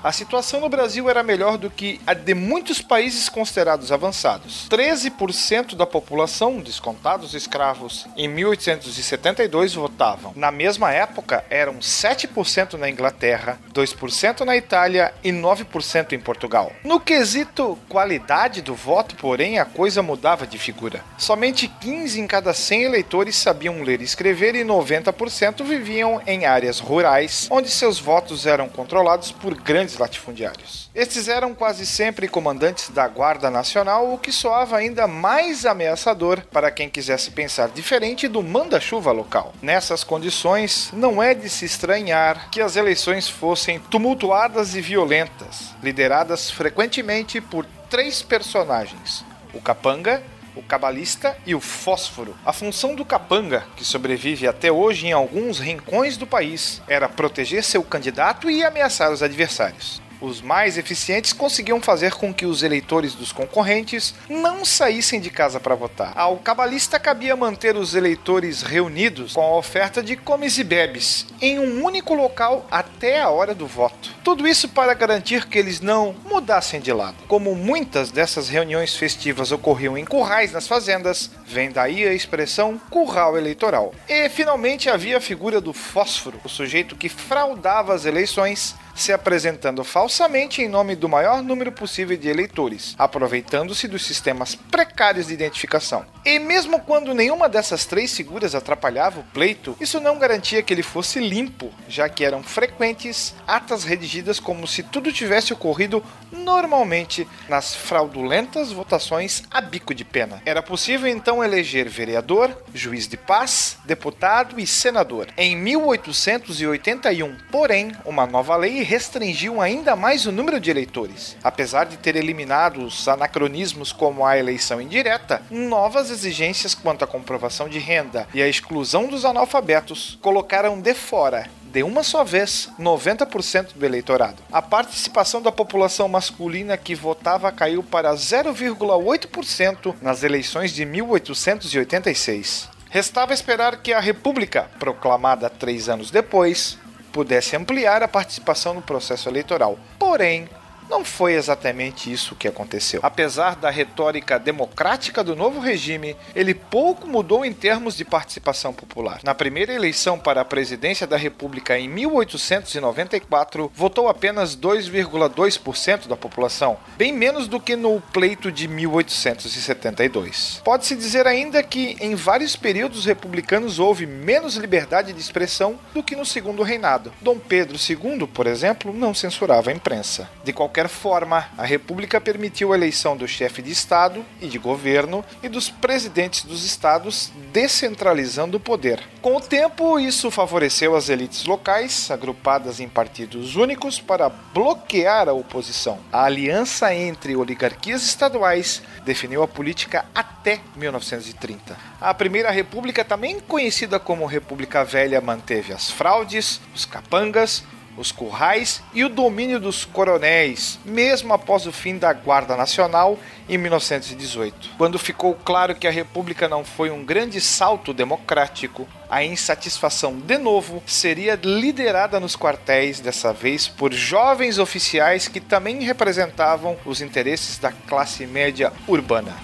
a situação no Brasil era melhor do que a de muitos países considerados avançados. 13% da população, descontados escravos, em 1872 votavam. Na mesma época, eram 7% na Inglaterra, 2% na Itália e 9% em Portugal. No quesito qualidade do voto, porém, a coisa mudava de figura. Somente 15 em cada 100 eleitores sabiam ler e escrever e 90% viviam em áreas rurais, onde seus votos eram controlados por grandes latifundiários. Estes eram quase sempre comandantes da Guarda Nacional, o que soava ainda mais ameaçador para quem quisesse pensar diferente do manda-chuva local. Nessas condições, não é de se estranhar que as eleições fossem tumultuadas e violentas, lideradas frequentemente por três personagens: o capanga, o cabalista e o fósforo. A função do capanga, que sobrevive até hoje em alguns rincões do país, era proteger seu candidato e ameaçar os adversários. Os mais eficientes conseguiam fazer com que os eleitores dos concorrentes não saíssem de casa para votar. Ao cabalista cabia manter os eleitores reunidos com a oferta de comes e bebes em um único local até a hora do voto. Tudo isso para garantir que eles não mudassem de lado. Como muitas dessas reuniões festivas ocorriam em currais nas fazendas, vem daí a expressão curral eleitoral. E finalmente havia a figura do fósforo, o sujeito que fraudava as eleições se apresentando falsamente em nome do maior número possível de eleitores, aproveitando-se dos sistemas precários de identificação. E mesmo quando nenhuma dessas três figuras atrapalhava o pleito, isso não garantia que ele fosse limpo, já que eram frequentes atas redigidas como se tudo tivesse ocorrido normalmente nas fraudulentas votações a bico de pena. Era possível então eleger vereador, juiz de paz, deputado e senador. Em 1881, porém, uma nova lei restringiu ainda mais o número de eleitores. Apesar de ter eliminado os anacronismos como a eleição indireta, novas exigências quanto à comprovação de renda e a exclusão dos analfabetos colocaram de fora de uma só vez 90% do eleitorado. A participação da população masculina que votava caiu para 0,8% nas eleições de 1886. Restava esperar que a República, proclamada três anos depois, pudesse ampliar a participação no processo eleitoral. Porém, não foi exatamente isso que aconteceu. Apesar da retórica democrática do novo regime, ele pouco mudou em termos de participação popular. Na primeira eleição para a presidência da República em 1894, votou apenas 2,2% da população, bem menos do que no pleito de 1872. Pode-se dizer ainda que em vários períodos republicanos houve menos liberdade de expressão do que no segundo reinado. Dom Pedro II, por exemplo, não censurava a imprensa. De qualquer qualquer forma, a República permitiu a eleição do chefe de Estado e de governo e dos presidentes dos estados, descentralizando o poder. Com o tempo, isso favoreceu as elites locais, agrupadas em partidos únicos, para bloquear a oposição. A aliança entre oligarquias estaduais definiu a política até 1930. A Primeira República, também conhecida como República Velha, manteve as fraudes, os capangas, os currais e o domínio dos coronéis, mesmo após o fim da Guarda Nacional em 1918. Quando ficou claro que a República não foi um grande salto democrático, a insatisfação de novo seria liderada nos quartéis, dessa vez por jovens oficiais que também representavam os interesses da classe média urbana.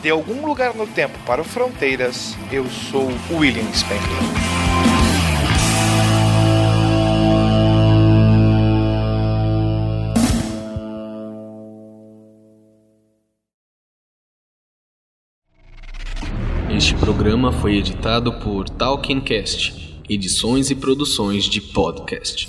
De algum lugar no tempo para o Fronteiras, eu sou William Spengler. Programa foi editado por Talkincast, edições e produções de podcast.